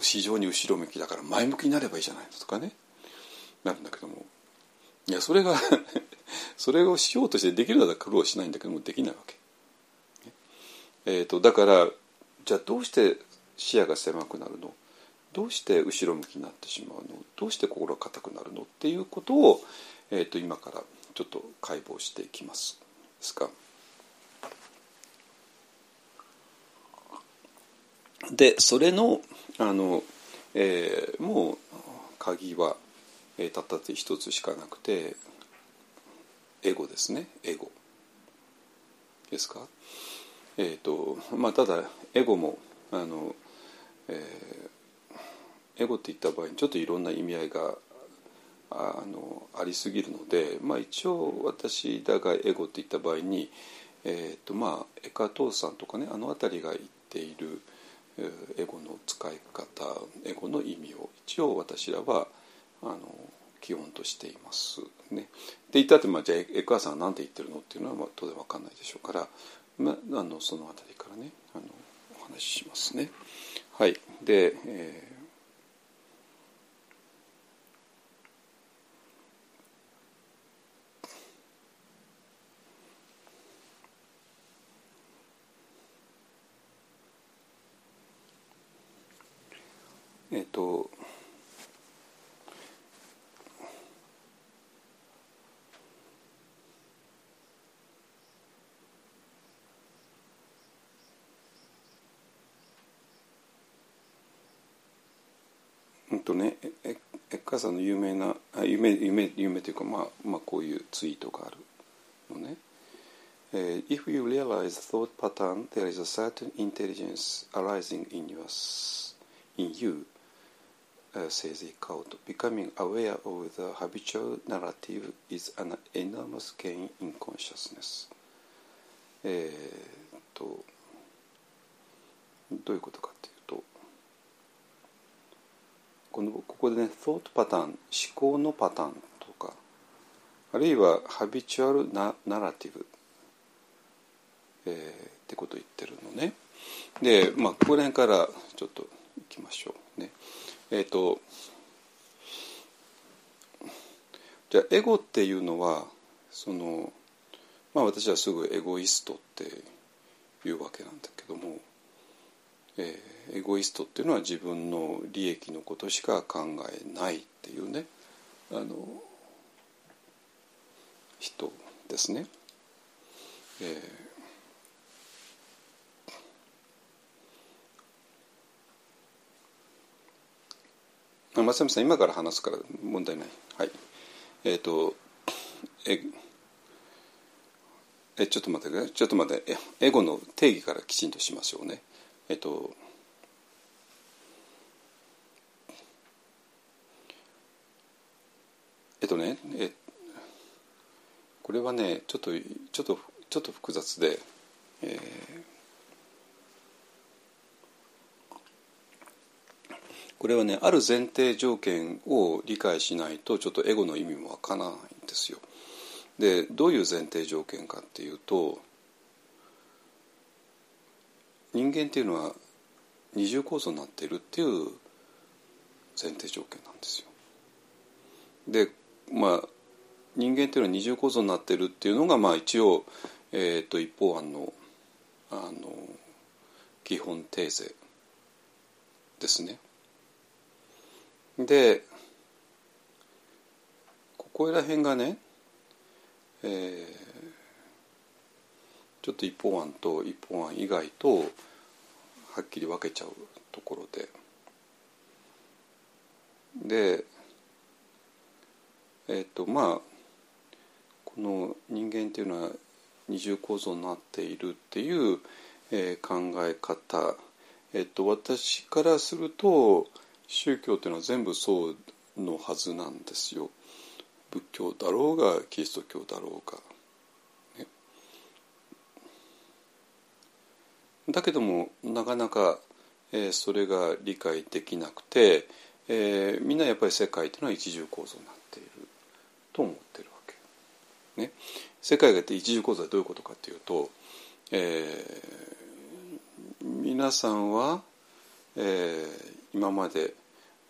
非常に後ろ向きだから前向きになればいいじゃないのとかねなるんだけどもいやそれがそれをしようとしてできるなら苦労しないんだけどもできないわけ。えーと、だからじゃあどうして視野が狭くなるの？どうして後ろ向きになってしまうの？どうして心が硬くなるの？っていうことを、えーと、今からちょっと解剖していきます。ですか。でそれのあの、えー、もう鍵は、えー、たったて一つしかなくてエゴですね。エゴ。ですか？えーとまあ、ただエゴもあの、えー、エゴって言った場合にちょっといろんな意味合いがあのありすぎるので、まあ、一応私だがエゴって言った場合に、えーとまあ、エカトーさんとかねあの辺りが言っているエゴの使い方エゴの意味を一応私らはあの基本としています。ね、で言ったって、まあ、じゃあエクアさんは何て言ってるのっていうのは、まあ、当然分かんないでしょうからまあ、あのその辺りからねあのお話ししますね。はい、で、えーえっ、ととねエッカーさんの有名な夢夢夢というか、まあ、まあこういうツイートがあるのね。If you realize thought pattern, there is a certain intelligence arising in, your, in you, says Ikaut. Becoming aware of the habitual narrative is an enormous gain in consciousness. えっと、どういうことかっていうこのここでね thought パターン思考のパターンとかあるいはハビチュアルナナラティブ、えー、ってことを言ってるのね。でまあここら辺からちょっといきましょうね。えっ、ー、とじゃあエゴっていうのはそのまあ私はすぐエゴイストっていうわけなんだけども、えー、エゴイストっていうのは自分の利益のことしか考えないっていうねあの人ですね。えー、松山さん今から話すから問題ない。はい。えっ、ー、とええちょっと待ってくださいちょっと待ってエゴの定義からきちんとしましょうね。えっ、とえっとねえこれはねちょっとちょっとちょっと複雑で、えー、これはねある前提条件を理解しないとちょっとエゴの意味もわからないんですよ。でどういう前提条件かっていうと人間っていうのは二重構造になっているっていう前提条件なんですよ。でまあ人間っていうのは二重構造になっているっていうのがまあ一応、えーと、一方案のあの基本テーゼですね。でここら辺がね、えー、ちょっと一方案と一方案以外とはっきり分けちゃうところででえっ、ー、とまあこの人間っていうのは二重構造になっているっていう、えー、考え方、えっと、私からすると宗教っていうのは全部そうのはずなんですよ。仏教だろうがキリスト教だろうが。ね、だけどもなかなか、えー、それが理解できなくて、えー、みんなやっぱり世界っていうのは一重構造になっていると思ってるわけ。ね、世界がって一重構造はどういうことかというと、えー、皆さんは、えー、今まで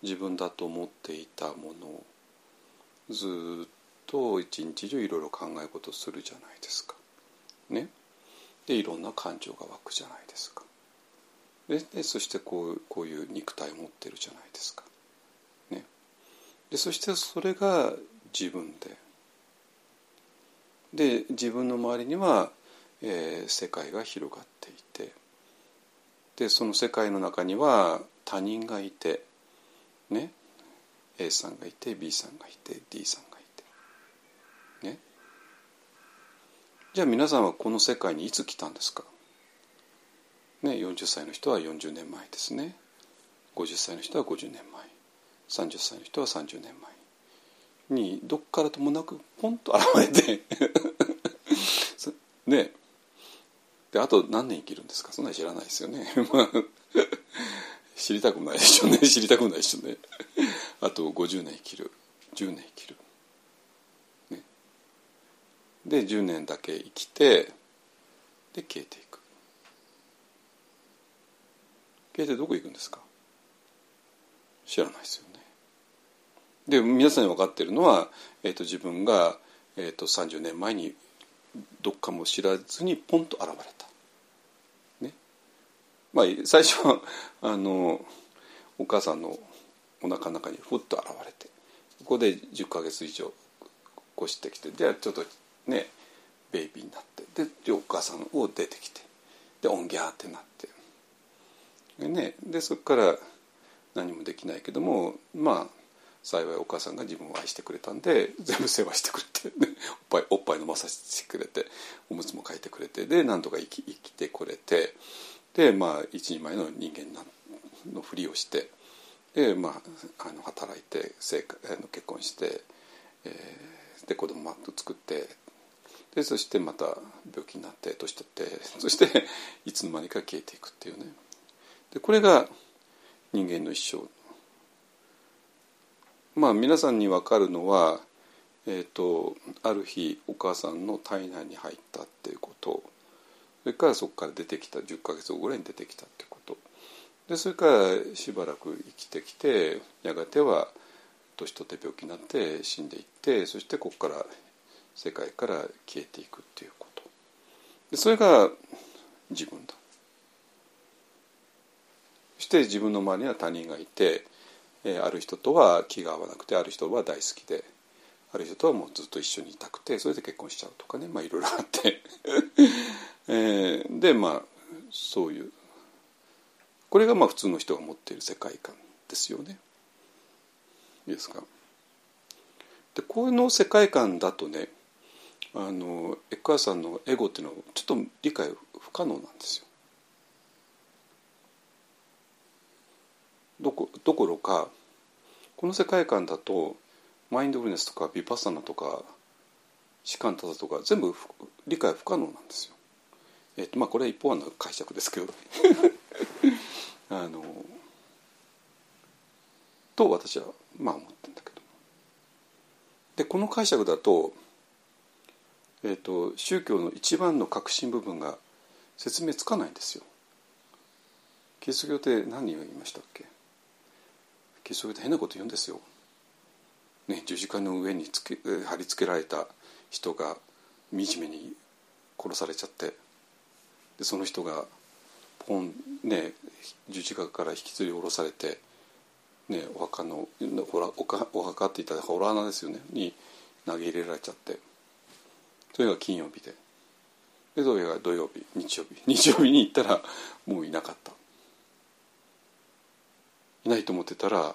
自分だと思っていたものをずっと一日中いろいろ考え事するじゃないですか。ね、でいろんな感情が湧くじゃないですか。ででそしてこうこういう肉体を持ってるじゃないですか。ね、でそしてそれが自分で。で自分の周りには、えー、世界が広がっていて。でその世界の中には他人がいて。ね。A さんがいて B さんがいて D さんがいてねじゃあ皆さんはこの世界にいつ来たんですか？ね40歳の人は40年前ですね。50歳の人は50年前。30歳の人は30年前。にどっからともなくポンと現れて。ね。であと何年生きるんですか？そんなに知らないですよね。知りたくないでしょうね。知りたくないでしょうね。あと50年生きる。10年生きる、で10年だけ生きてで消えていく。消えてどこ行くんですか？知らないですよね。で皆さんに分かっているのは、えーと、自分が、えーと、30年前にどっかも知らずにポンと現れた。ね。まあ、最初はあのお母さんのお腹の中にふっと現れてここで10ヶ月以上越してきてでちょっとねベイビーになって。でお母さんを出てきて。でオンギャーってなって。で,、ね、でそこから何もできないけどもまあ幸いお母さんが自分を愛してくれたんで全部世話してくれて、おっぱいおっぱい飲まさせてくれて。おむつも替えてくれて。でなんとか生き生きてこれて。でまあ一人前の人間のふりをして。で、まあ、あの働いて生あの結婚して、えー、で子供も作って。でそしてまた病気になって年取って そしていつの間にか消えていくっていうね。でこれが人間の一生。まあ皆さんに分かるのは、えーと、ある日お母さんの体内に入ったっていうこと。それからそこから出てきた10ヶ月後ぐらいに出てきたってこと。でそれからしばらく生きてきてやがては年取って病気になって死んでいってそしてここから世界から消えていくっていうこと。でそれが自分だ。そして自分の周りには他人がいて、えある人とは気が合わなくてある人は大好きである人とはもうずっと一緒にいたくてそれで結婚しちゃうとかねまあいろいろあって、えーでまあそういう。これがまあ普通の人が持っている世界観ですよね。いいですか？でこの世界観だとねあのエッカーさんのエゴっていうのはちょっと理解不可能なんですよ。どこどころかこの世界観だとマインドフルネスとかビパッサナとか士官多座とか全部理解不可能なんですよ。えっとまあこれは一方案の解釈ですけど あのと私はまあ思ってるんだけどでこの解釈だと,、えっと宗教の一番の核心部分が説明つかないんですよ。キリスト教って何を言いましたっけ？キリスト教って変なこと言うんですよ。ね、十字架の上につけ貼り付けられた人が惨めに殺されちゃってでその人がポンね十字架から引きずり下ろされて、ね、お墓のおお墓って言ったらホラー穴ですよねに投げ入れられちゃってそれが金曜日で。でそれが土曜日日曜日。日曜日に行ったらもういなかった。いないと思ってたら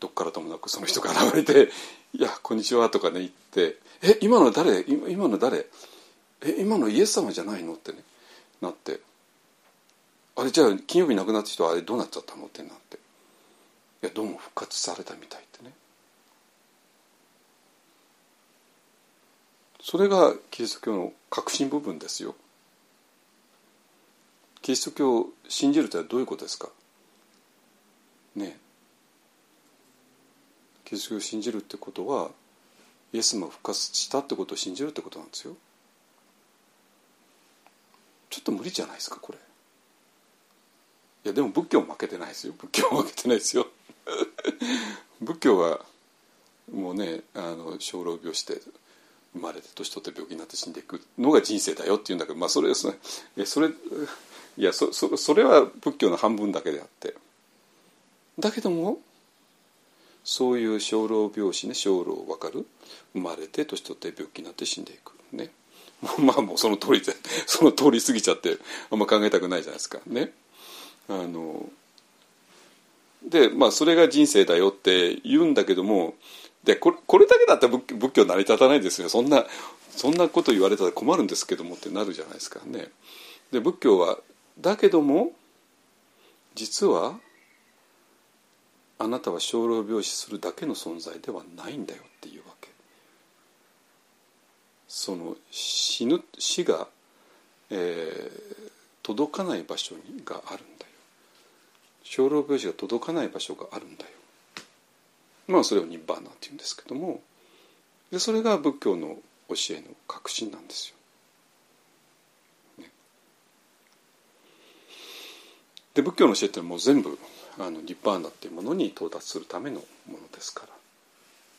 どっからともなくその人が現れて「いやこんにちは」とかね言って「え今の誰？今の誰？え今のイエス様じゃないの?」ってねなって「あれじゃあ金曜日亡くなった人はあれどうなっちゃったの?」ってなって「いやどうも復活されたみたい」ってね。それがキリスト教の核心部分ですよ。キリスト教を信じるとはどういうことですか？ねキリスト教を信じるってことはイエス様が復活したってことを信じるってことなんですよ。ちょっと無理じゃないですかこれ。いやでも仏教も負けてないですよ。仏教も負けてないですよ。仏教はもうねあの生老病死で生まれて年取って病気になって死んでいくのが人生だよっていうんだけどまあそれそれそれいやそそそれは仏教の半分だけであって。だけどもそういう生老病死ね生老分かる。生まれて年取って病気になって死んでいく。ね。まあもうその通りで その通り過ぎちゃってあんま考えたくないじゃないですか。ね。あのでまあそれが人生だよって言うんだけどもでこれこれだけだったら仏仏教成り立たないですよそんなそんなこと言われたら困るんですけどもってなるじゃないですかね。で仏教はだけども実はあなたは生老病死するだけの存在ではないんだよっていうわけ。その死ぬ死が、えー届かない場所にがあるんだよ。生老病死が届かない場所があるんだよ。まあそれをニッバーナっていうんですけどもでそれが仏教の教えの核心なんですよ。ね、で仏教の教えってもう全部あのニッバーナっていうものに到達するためのものですか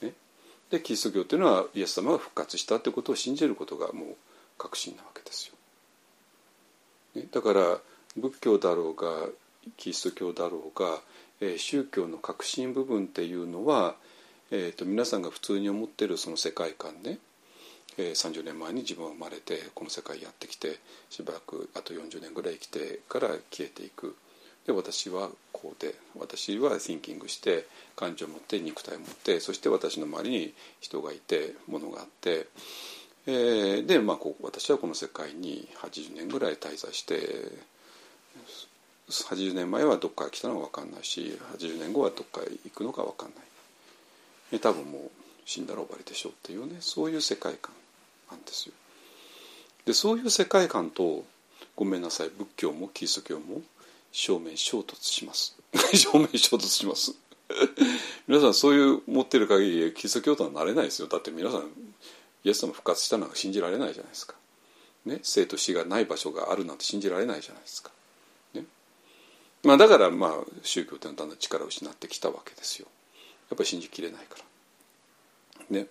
ら。ね、でキリスト教っていうのはイエス様が復活したってことを信じることがもう核心なわけですよ。ね、だから仏教だろうがキリスト教だろうが、え宗教の核心部分っていうのは、えー、と皆さんが普通に思ってるその世界観ね、えー30年前に自分は生まれてこの世界やってきてしばらくあと40年ぐらい生きてから消えていくで私はこうで私は thinking して感情を持って肉体を持ってそして私の周りに人がいて物があって。えーで、まあ、こう私はこの世界に80年ぐらい滞在して80年前はどっから来たのか分かんないし80年後はどっかへ行くのか分かんない。多分もう死んだら終わりでしょうっていうねそういう世界観なんですよ。でそういう世界観とごめんなさい仏教もキリスト教も正面衝突します。正面衝突します。皆さんそういう持ってる限りキリスト教徒はなれないですよ。だって皆さんイエス様復活したのは信じられないじゃないですか。ね、生と死がない場所があるなんて信じられないじゃないですか。まあ、だからまあ宗教ってのはだんだん力を失ってきたわけですよ。やっぱり信じきれないから。ね。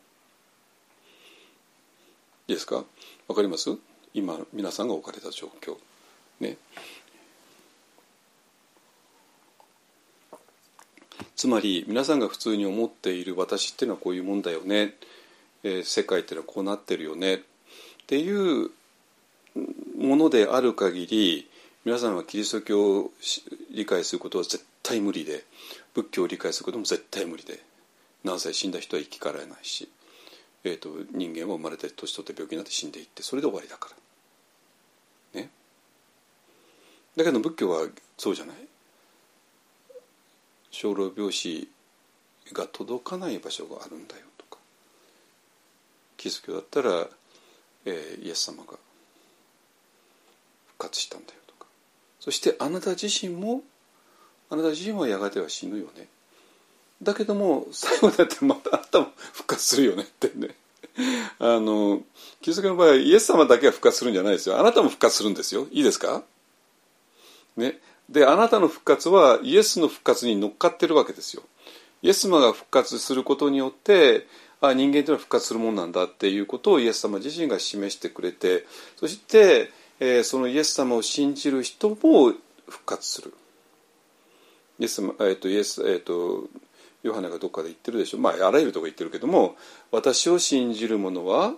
いいですか？わかります？今皆さんが置かれた状況。ね。つまり皆さんが普通に思っている私っていうのはこういうもんだよね、えー、世界っていうのはこうなってるよねっていうものである限り皆さんはキリスト教を理解することは絶対無理で仏教を理解することも絶対無理で何歳死んだ人は生き返らないし、えーと、人間は生まれて年取って病気になって死んでいってそれで終わりだから。ね？だけど仏教はそうじゃない。生老病死が届かない場所があるんだよとかキリスト教だったら、えー、イエス様が復活したんだよそしてあなた自身もあなた自身はやがては死ぬよね。だけども最後だってまたあなたも復活するよねってね。あのキリスト教の場合はイエス様だけが復活するんじゃないですよ。あなたも復活するんですよ。いいですか？ね。であなたの復活はイエスの復活に乗っかってるわけですよ。イエス様が復活することによってあ人間というのは復活するもんなんだっていうことをイエス様自身が示してくれてそして、えー、そのイエス様を信じる人も復活する。イエス様,、えーとイエスえーと、ヨハネがどっかで言ってるでしょ、まあ、あらゆるとこ言ってるけども私を信じる者は、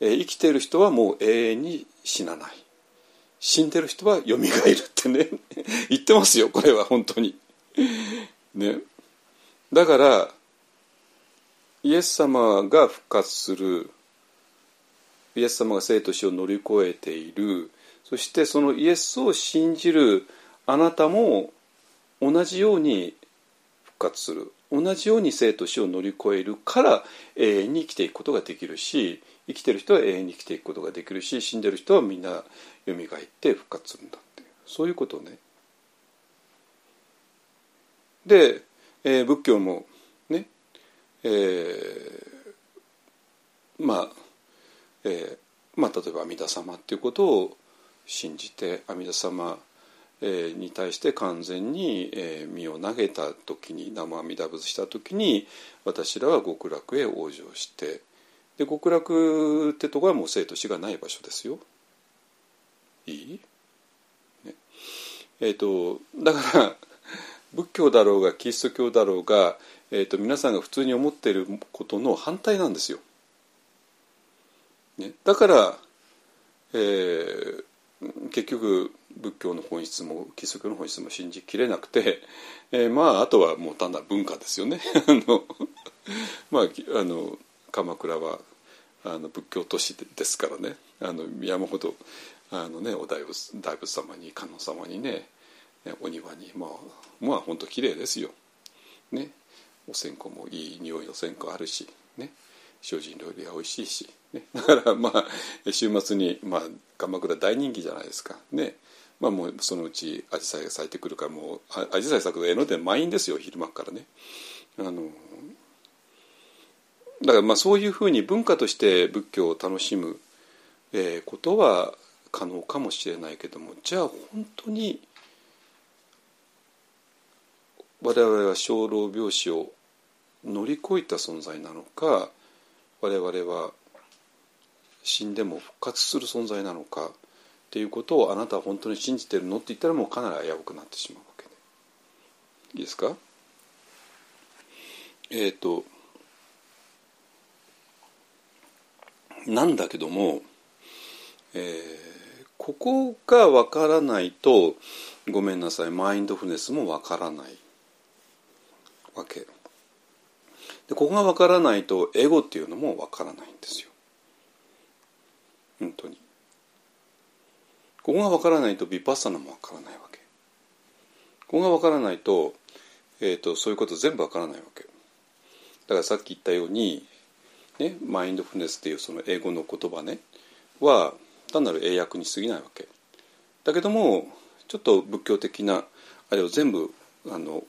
えー、生きている人はもう永遠に死なない。死んでる人はよみがえるってね 言ってますよこれは本当に。ね、だからイエス様が復活するイエス様が生と死を乗り越えているそしてそのイエスを信じるあなたも同じように復活する。同じように生と死を乗り越えるから永遠に生きていくことができるし生きてる人は永遠に生きていくことができるし死んでる人はみんな蘇って復活するんだっていう。そういうことね。で、えー、仏教もね、えー、まあ、えー、まあ例えば阿弥陀様っていうことを信じて阿弥陀様に対して完全に身を投げた時に生阿弥陀仏した時に私らは極楽へ往生してで極楽ってとこはもう生と死がない場所ですよ。いい、ね、えっ、ー、とだから仏教だろうがキリスト教だろうが、えーと、皆さんが普通に思っていることの反対なんですよ。ね、だから、えー、結局仏教の本質もキリスト教の本質も信じきれなくて、えー、まああとはもう単なる文化ですよね。あのまああの鎌倉はあの仏教都市ですからねあの山ほどあの、ね、お大仏大仏様に観音様にねお庭にまあまあ本当綺麗ですよ。ね、お線香もいい匂いの線香あるしね精進料理は美味しいし、ね、だからまあ週末に、まあ、鎌倉大人気じゃないですか。ね。まあもうそのうちアジサイが咲いてくるからもうアジサイ咲くと江ノ電満員ですよ昼間からね。あのだからまあそういうふうに文化として仏教を楽しむ、え、ことは可能かもしれないけどもじゃあ本当に我々は生老病死を乗り越えた存在なのか我々は死んでも復活する存在なのかっていうことをあなたは本当に信じてるのって言ったらもうかなり危うくなってしまうわけで。いいですか？えっ、ー、となんだけども、えー、ここがわからないとごめんなさいマインドフネスもわからないわけ。でここがわからないとエゴっていうのもわからないんですよ。本当に。ここがわからないとビパッサナもわからないわけ。ここがわからないと,、えーと、とそういうこと全部わからないわけ。だからさっき言ったようにね、マインドフルネスっていうその英語の言葉ねは単なる英訳に過ぎないわけ。だけどもちょっと仏教的なあれを全部あの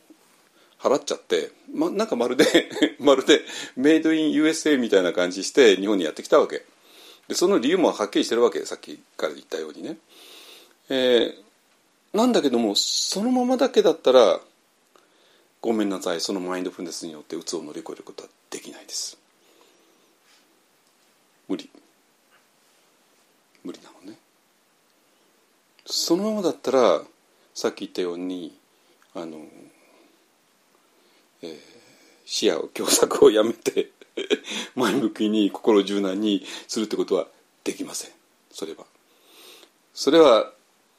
払っちゃって、ま、なんかまるで まるでメイドイン USA みたいな感じして日本にやってきたわけ。でその理由もはっきりしてるわけさっきから言ったようにね、えー、なんだけどもそのままだけだったらごめんなさいそのマインドフルネスによってうつを乗り越えることはできないです。無理。無理なのね。そのままだったらさっき言ったようにあの、えー、視野を狭窄をやめて 前向きに心柔軟にするってことはできません。それは。それは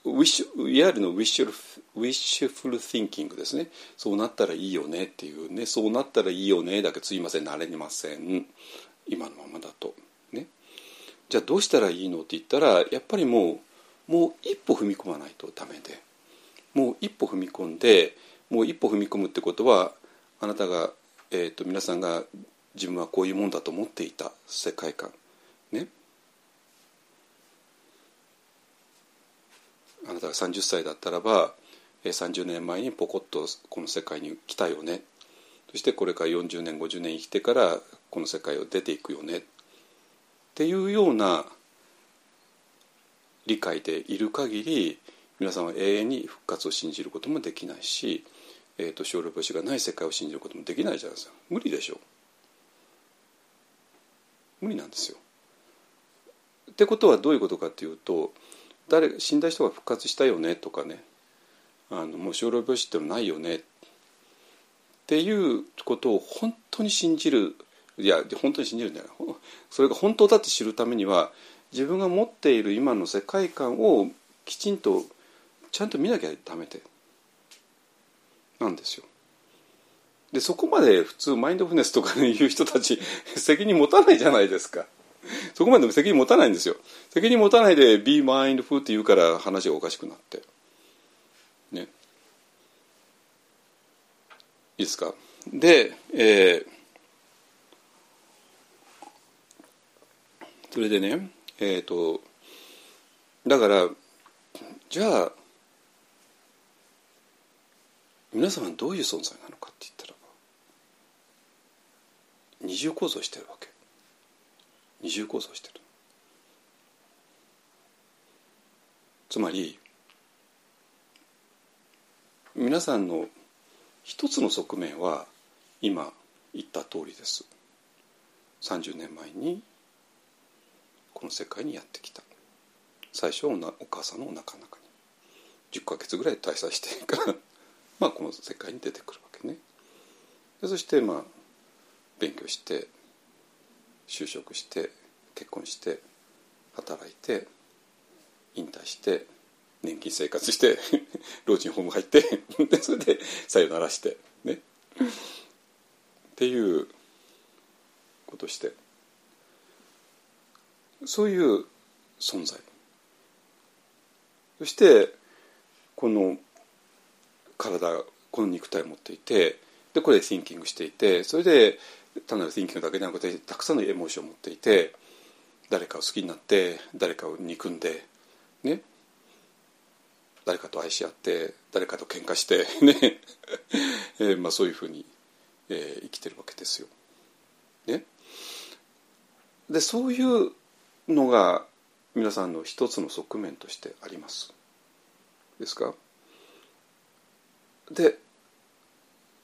ウィッシュいわゆるのウィッシュウィッシュフル・ティンキングですね。そうなったらいいよねっていうね。そうなったらいいよねだけすいません。なれません。今のままだと。ね。じゃあどうしたらいいのって言ったらやっぱりもうもう一歩踏み込まないとダメで。もう一歩踏み込んでもう一歩踏み込むってことはあなたが、えーと皆さんが自分はこういうもんだと思っていた世界観。ね。あなたが30歳だったらば30年前にポコッとこの世界に来たよね。そしてこれから40年50年生きてからこの世界を出ていくよね。っていうような理解でいる限り皆さんは永遠に復活を信じることもできないし、えーと、小老星がない世界を信じることもできないじゃないですか。無理でしょう。無理なんですよ。ってことはどういうことかっていうと誰死んだ人が復活したよねとかね。あのもう小老病死ってのないよね。っていうことを本当に信じる。いや本当に信じるんじゃないそれが本当だって知るためには自分が持っている今の世界観をきちんとちゃんと見なきゃダメで。なんですよ。でそこまで普通マインドフネスとかいう人たち 責任持たないじゃないですか。そこまで責任持たないんですよ。責任持たないで「be mindful」って言うから話がおかしくなって。ね。いいですか？で、えー、それでねえっ、ー、とだからじゃあ皆さんはどういう存在なのかって言ったら二重構造してるわけ。二重構造してる。つまり皆さんの一つの側面は今言った通りです。30年前にこの世界にやってきた。最初はお母さんのお腹の中に。10ヶ月ぐらい滞在してかまあこの世界に出てくるわけね。でそしてまあ勉強して就職して結婚して働いて引退して年金生活して 老人ホーム入って でそれでさよならしてね。っていうことして。そういう存在。そしてこの体この肉体を持っていてでこれで thinking していてそれで単なる thinking だけでなくてたくさんのエモーションを持っていて誰かを好きになって誰かを憎んでね誰かと愛し合って誰かと喧嘩して ねえー、まあ、そういうふうに、えー、生きてるわけですよ。ね、でそういうのが皆さんの一つの側面としてあります。ですか？で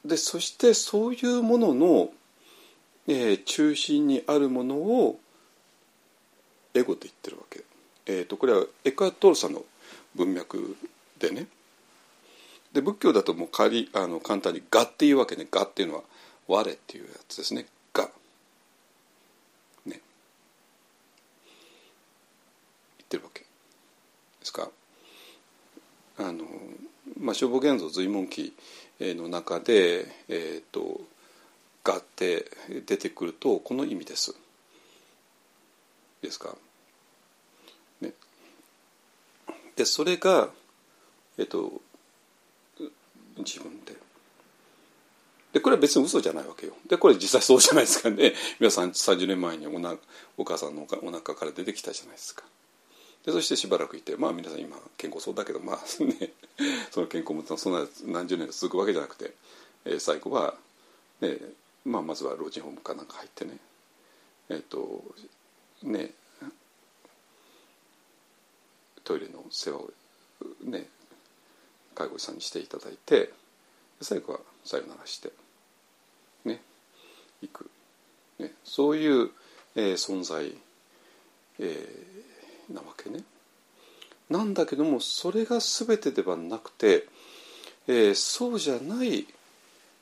でそしてそういうもののえー、中心にあるものをエゴと言ってるわけ、えーと、これはエクアトールさんの文脈でね。で仏教だともう仮あの簡単に「我」っていうわけね「我」っていうのは「我」っていうやつですね「我」ね。言ってるわけ。ですか？あのまあ消防現像随文記の中でえ、ー、とがあって出てくるとこの意味です。ですか？ね、でそれがえっと自分で。でこれは別に嘘じゃないわけよ。でこれ実際そうじゃないですかね。皆さん30年前におなお母さんのお腹から出てきたじゃないですか。でそしてしばらくいてまあ皆さん今健康そうだけどまあ ねその健康もそんな何十年続くわけじゃなくて、えー、最後はねまあ、まずは老人ホームかなんか入ってねえっ、ー、とねトイレの世話をね介護士さんにしていただいて最後はさよならしてね行く、ね、そういう、えー、存在、えー、なわけね。なんだけどもそれが全てではなくて、えー、そうじゃない、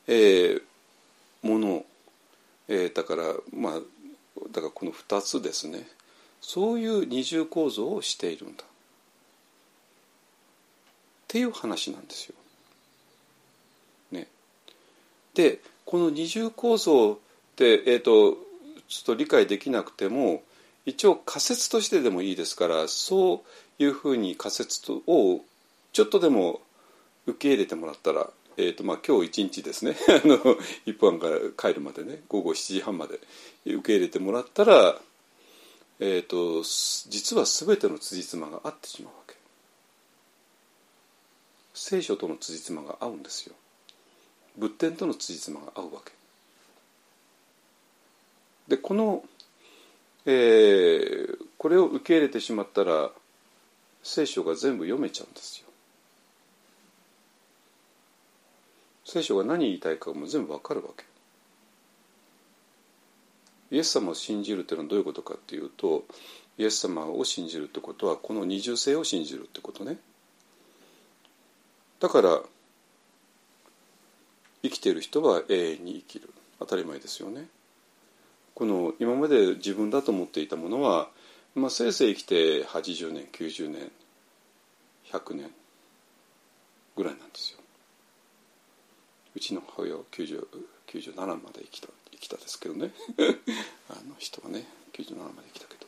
えー、もの、えー、だからまあだからこの2つですねそういう二重構造をしているんだっていう話なんですよ。ね、でこの二重構造って、えーと、とちょっと理解できなくても一応仮説としてでもいいですからそういうふうに仮説をちょっとでも受け入れてもらったら、えーとまあ、今日一日ですね あの一般から帰るまでね午後7時半まで受け入れてもらったら、えーと、実は全ての辻褄が合ってしまうわけ。聖書との辻褄が合うんですよ。仏典との辻褄が合うわけ。でこの、えー、これを受け入れてしまったら聖書が全部読めちゃうんですよ。聖書が何言いたいかも全部わかるわけ。イエス様を信じるというのはどういうことかっていうとイエス様を信じるってことはこの二重性を信じるってことね。だから生きている人は永遠に生きる。当たり前ですよね。この今まで自分だと思っていたものは、まあ、せいぜい生きて80年90年100年ぐらいなんですよ。うちの母親は90 97まで生きた生きたですけどね。あの人はね97まで生きたけど。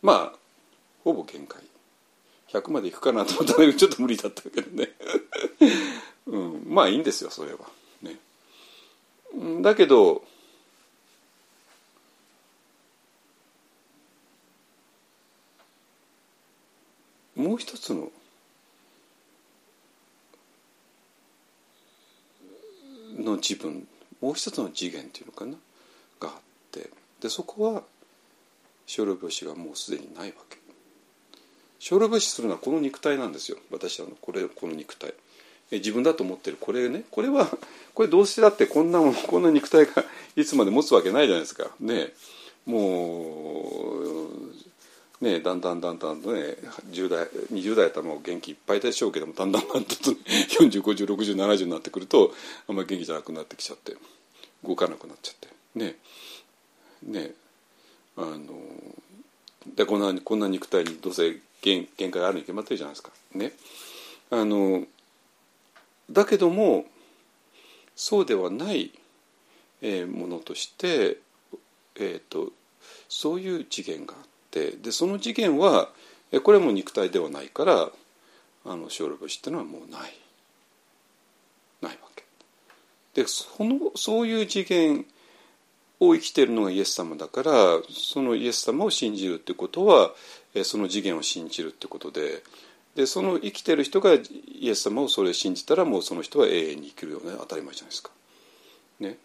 まあほぼ限界。100までいくかなと思ったんだけどちょっと無理だったけどね、うん、まあいいんですよそれは。ね。だけどもう一つのの自分もう一つの次元っていうのかな？があってでそこは小老病死がもうすでにないわけ。小老病死するのはこの肉体なんですよ。私はこれこの肉体。自分だと思ってる。これねこれはこれどうしてだってこんなもんこんな肉体がいつまで持つわけないじゃないですか。ねもうねだんだんだんだんとね10代20代頭元気いっぱいでしょうけどもだんだんだんと、ね、40506070になってくるとあんまり元気じゃなくなってきちゃって動かなくなっちゃって。ね。ね。あのでこんなこんな肉体にどうせ限限界あるに決まってるじゃないですか。ね。あのだけどもそうではない、えー、ものとして、えーと、そういう次元があってでその次元はこれも肉体ではないからあの小老節っていうのはもうないないわけ。でそのそういう次元を生きてるのがイエス様だからそのイエス様を信じるってことはその次元を信じるってことででその生きてる人がイエス様をそれを信じたらもうその人は永遠に生きるよね当たり前じゃないですか。ね、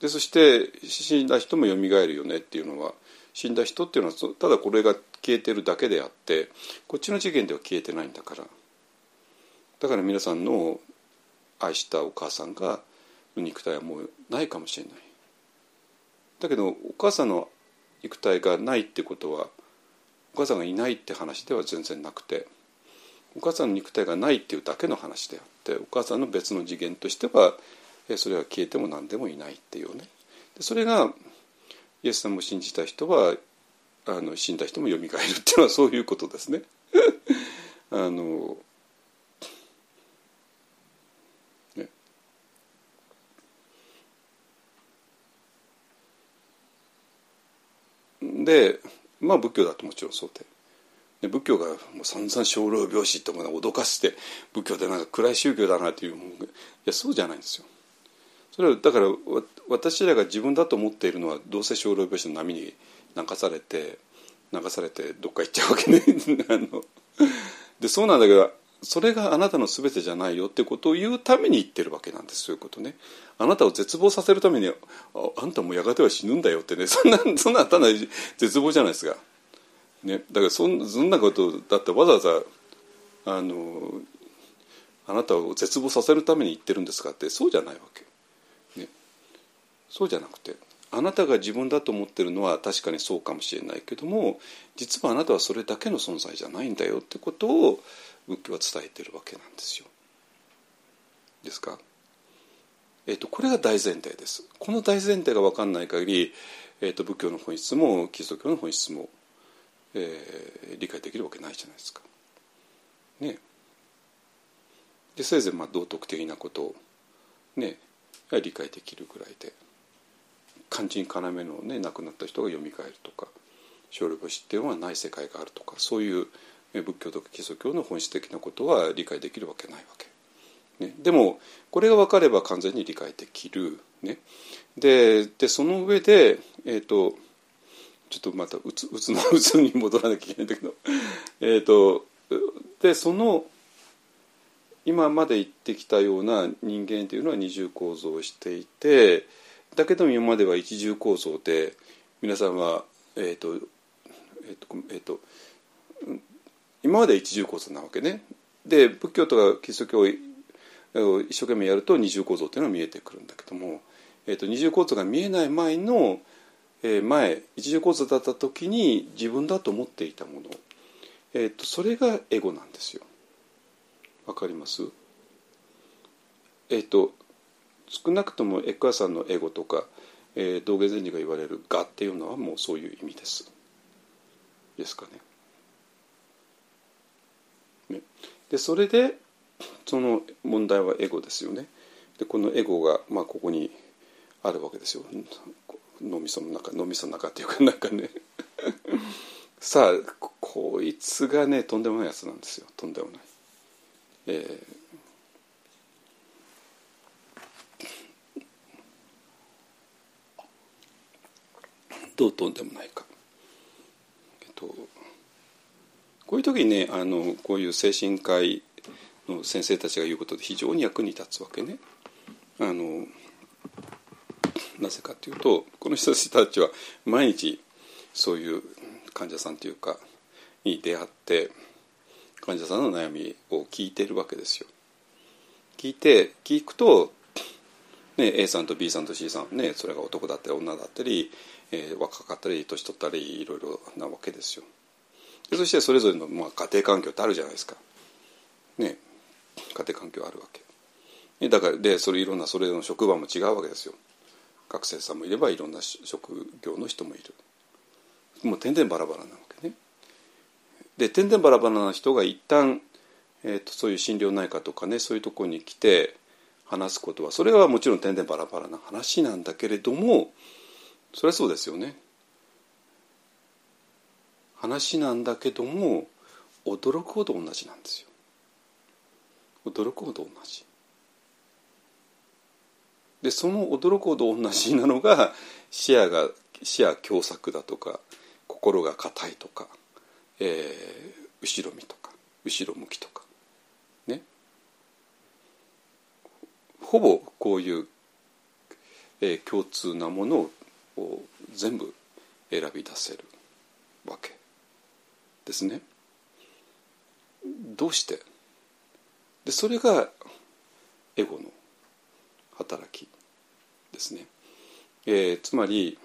でそして死んだ人もよみがえるよねっていうのは死んだ人っていうのはただこれが消えてるだけであってこっちの次元では消えてないんだから。だから皆さんの愛したお母さんが肉体はもうないかもしれない。だけどお母さんの肉体がないってことはお母さんがいないって話では全然なくてお母さんの肉体がないっていうだけの話であってお母さんの別の次元としてはそれは消えても何でもいないっていうね。でそれがイエス様を信じた人はあの死んだ人もよみがえるっていうのはそういうことですね。あのねでまあ仏教だともちろんそうで。で仏教がもう散々生老病死とか脅かして仏教でなんか暗い宗教だなっていういやそうじゃないんですよ。それはだから私らが自分だと思っているのはどうせ生老病死の波に流されて流されてどっか行っちゃうわけね。あの。でそうなんだけどそれがあなたの全てじゃないよってことを言うために言ってるわけなんです。そういうことね。あなたを絶望させるためにああんたもやがては死ぬんだよってね。そんなそんなただ絶望じゃないですかね、だからそんそんなことだってわざわざあのあなたを絶望させるために言ってるんですかってそうじゃないわけ、そうじゃなくてあなたが自分だと思ってるのは確かにそうかもしれないけども実はあなたはそれだけの存在じゃないんだよってことを仏教は伝えてるわけなんですよ。ですか？えーと、これが大前提です。この大前提が分かんない限り、えーと、仏教の本質もキリスト教の本質も、えー、理解できるわけないじゃないですか。ね。でせいぜいまあ道徳的なことをね理解できるぐらいで肝心要のね亡くなった人が蘇るとか勝利星っていうのはない世界があるとかそういう仏教とか基礎教の本質的なことは理解できるわけないわけ。ね、でもこれが分かれば完全に理解できる。ね、ででその上で、えーと、ちょっとまたうつうつの うつに戻らなきゃいけないんだけど、えとでその今まで言ってきたような人間というのは二重構造をしていてだけど今までは一重構造で皆さんはえっ、ー、とえっ、ー、とえ、ー、と今までは一重構造なわけね。で仏教とかキリスト教を一生懸命やると二重構造っていうのが見えてくるんだけども、えーと、二重構造が見えない前の、えー、前一重構造だった時に自分だと思っていたもの、えーとそれがエゴなんですよ。わかります？えっ、ー、と少なくともエクアさんのエゴとか、えー、道元禅師が言われる「我」っていうのはもうそういう意味です。ですかね。ねでそれでその問題はエゴですよね。でこのエゴが、まあ、ここにあるわけですよ。脳みその中脳みその中っていうか なんかね さあこいつがねとんでもないやつなんですよとんでもない。えー、どうとんでもないか。えっと、こういう時にねあのこういう精神科医の先生たちが言うことで非常に役に立つわけね。あのなぜかというとこの人たちは毎日そういう患者さんというかに出会って患者さんの悩みを聞いてるわけですよ。聞いて聞くと、ね、A さんと B さんと C さん、ね、それが男だったり女だったり、えー、若かったり年取ったりいろいろなわけですよ。でそしてそれぞれの、まあ、家庭環境ってあるじゃないですか。ね、家庭環境あるわけ。だからでそれいろんなそれの職場も違うわけですよ。学生さんもいればいろんな職業の人もいる。もう点々バラバラなわけね。で点々バラバラな人が一旦、えーと、そういう心療内科とかねそういうところに来て話すことはそれはもちろん点々バラバラな話なんだけれどもそれはそうですよね。話なんだけども驚くほど同じなんですよ。驚くほど同じ。でその驚くほど同じなのが視野が視野狭窄だとか心が硬いとかえー、後ろ見とか後ろ向きとかねほぼこういう、えー、共通なものを全部選び出せるわけですね。どうして？でそれがエゴの働きですね。えー、つまり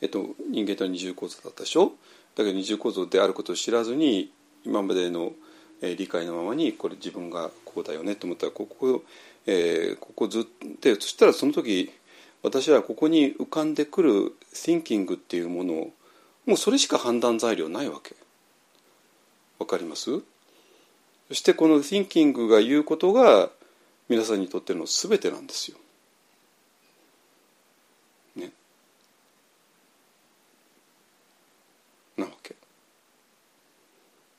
えっと、人間と二重構造だったでしょ？だけど二重構造であることを知らずに今までの、えー、理解のままにこれ自分がこうだよねと思ったらここ,、えー、ここずっとそしたらその時私はここに浮かんでくる thinking っていうものをもうそれしか判断材料ないわけ。わかります？そしてこの thinking が言うことが皆さんにとっての全てなんですよ。ねなわけ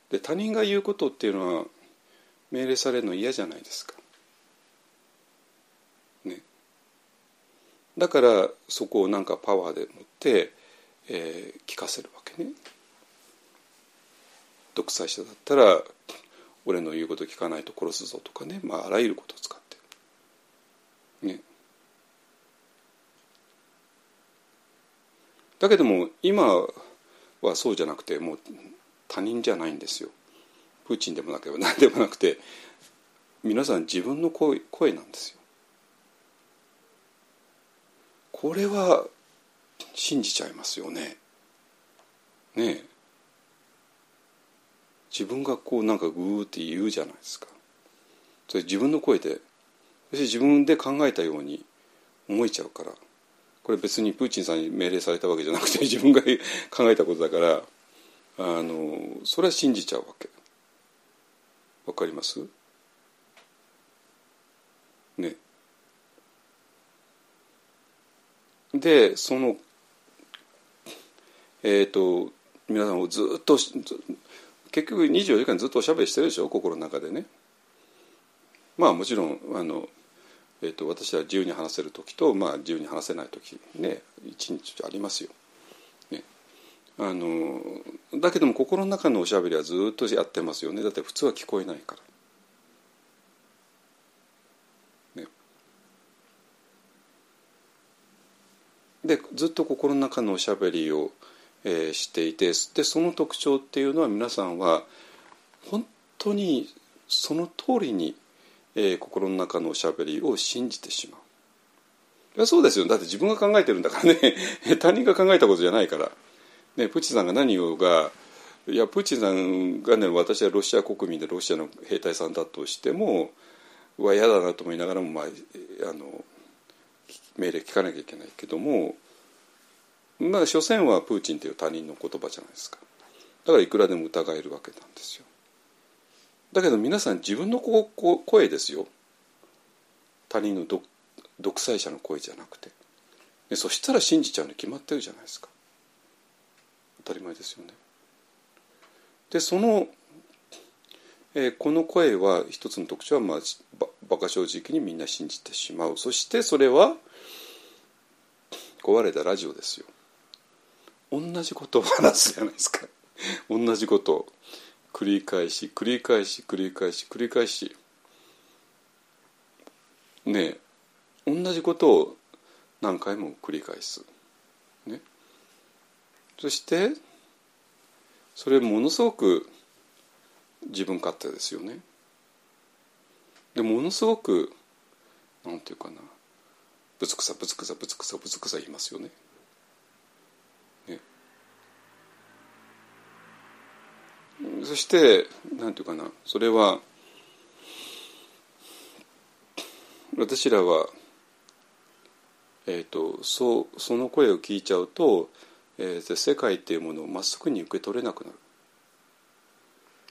で他人が言うことっていうのは命令されるの嫌じゃないですかだからそこをなんかパワーで持って、えー、聞かせるわけね。独裁者だったら俺の言うこと聞かないと殺すぞとかね、まあ、あらゆることを使ってね。だけども今はそうじゃなくてもう他人じゃないんですよ。プーチンでもなければ何でもなくて皆さん自分の声声なんですよ。これは信じちゃいますよね。ねえ。自分がこうなんかグーって言うじゃないですか。それ自分の声でそして自分で考えたように思えちゃうから。これ別にプーチンさんに命令されたわけじゃなくて自分が考えたことだからあのそれは信じちゃうわけ。わかりますねでそのえっ、ー、と皆さんをずっと結局24時間ずっとおしゃべりしてるでしょ？心の中でねまあもちろんあの、えーと、私は自由に話せる時と、まあ、自由に話せない時ね一日ありますよ。ね、あのだけども心の中のおしゃべりはずっとやってますよねだって普通は聞こえないから。でずっと心の中のおしゃべりを、えー、していてでその特徴っていうのは皆さんは本当にその通りに、えー、心の中のおしゃべりを信じてしまう。いやそうですよ。だって自分が考えてるんだからね。他人が考えたことじゃないから、ね、プーチンさんが何をがいやプーチンさんがね私はロシア国民でロシアの兵隊さんだとしてもうわ嫌だなと思いながらも、まあ、あの命令聞かなきゃいけないけどもまあ所詮はプーチンという他人の言葉じゃないですか。だからいくらでも疑えるわけなんですよ。だけど皆さん自分の声ですよ。他人の独裁者の声じゃなくて。でそしたら信じちゃうに決まってるじゃないですか。当たり前ですよね。でその、えー、この声は一つの特徴は、まあ、馬鹿正直にみんな信じてしまう。そしてそれは壊れたラジオですよ。同じことを話すじゃないですか。同じことを繰り返し繰り返し繰り返し繰り返し。ね同じことを何回も繰り返す、ね、そしてそれものすごく自分勝手ですよね。でものすごくなんていうかな。ぶつくさぶつくさぶつくさぶつくさ言いますよね。ねそしてなんていうかなそれは私らは、えーと、そその声を聞いちゃうと、えー、世界っていうものをまっすぐに受け取れなくなる。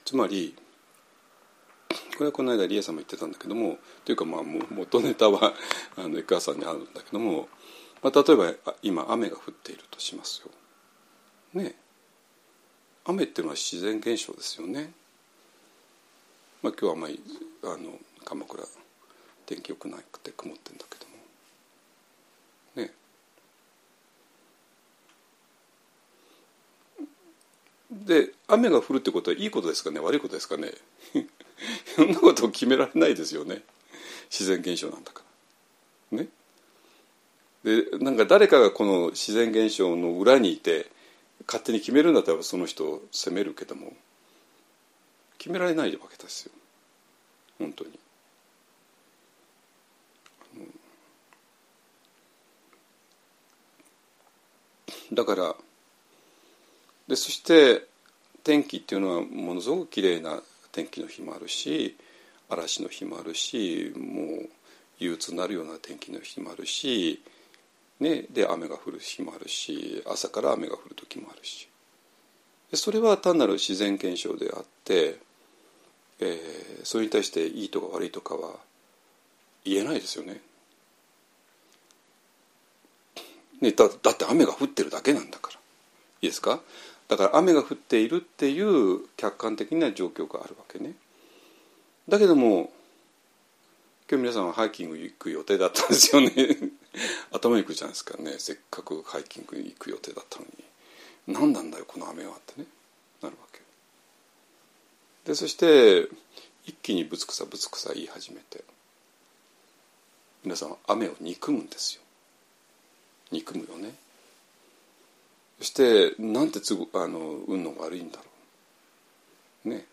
つまりこれはこの間リエさんも言ってたんだけどもというかまあ元ネタはあの江川さんにあるんだけども、まあ、例えば今雨が降っているとしますよ。ね。雨っていうのは自然現象ですよね。まあ、今日はあんまりあの鎌倉天気良くなくて曇ってんだけども。ね。で雨が降るってことはいいことですかね？悪いことですかね？そんなことを決められないですよね。自然現象なんだから。ね。でなんか誰かがこの自然現象の裏にいて勝手に決めるんだったらその人を責めるけども決められないわけですよ。本当に。だからでそして天気っていうのはものすごく綺麗な天気の日もあるし嵐の日もあるしもう憂鬱になるような天気の日もあるし、ね、で雨が降る日もあるし朝から雨が降る時もあるし。それは単なる自然現象であって、えー、それに対していいとか悪いとかは言えないですよね。ねだだって雨が降ってるだけなんだから。いいですか？だから雨が降っているっていう客観的な状況があるわけね。だけども今日皆さんはハイキング行く予定だったんですよね。頭にくるじゃないですかね。せっかくハイキングに行く予定だったのに。何なんだよこの雨はってね。なるわけ。でそして一気にぶつくさぶつくさ言い始めて。皆さんは雨を憎むんですよ。憎むよね。してなんてつぐあの運の悪いんだろう。ね。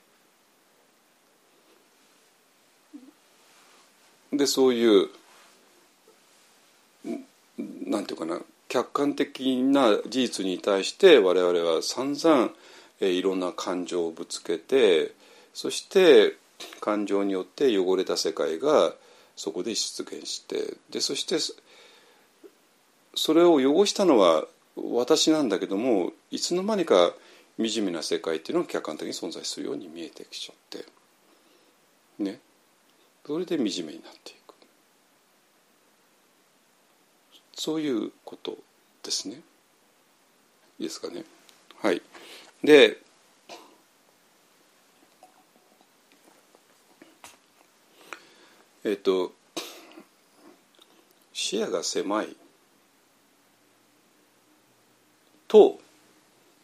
でそういうなんていうかな客観的な事実に対して我々は散々えいろんな感情をぶつけてそして感情によって汚れた世界がそこで出現してでそしてそれを汚したのは私なんだけどもいつの間にか惨めな世界っていうのが客観的に存在するように見えてきちゃってね。それで惨めになっていく。そういうことですね。いいですかね。はい。でえっ、と視野が狭いと、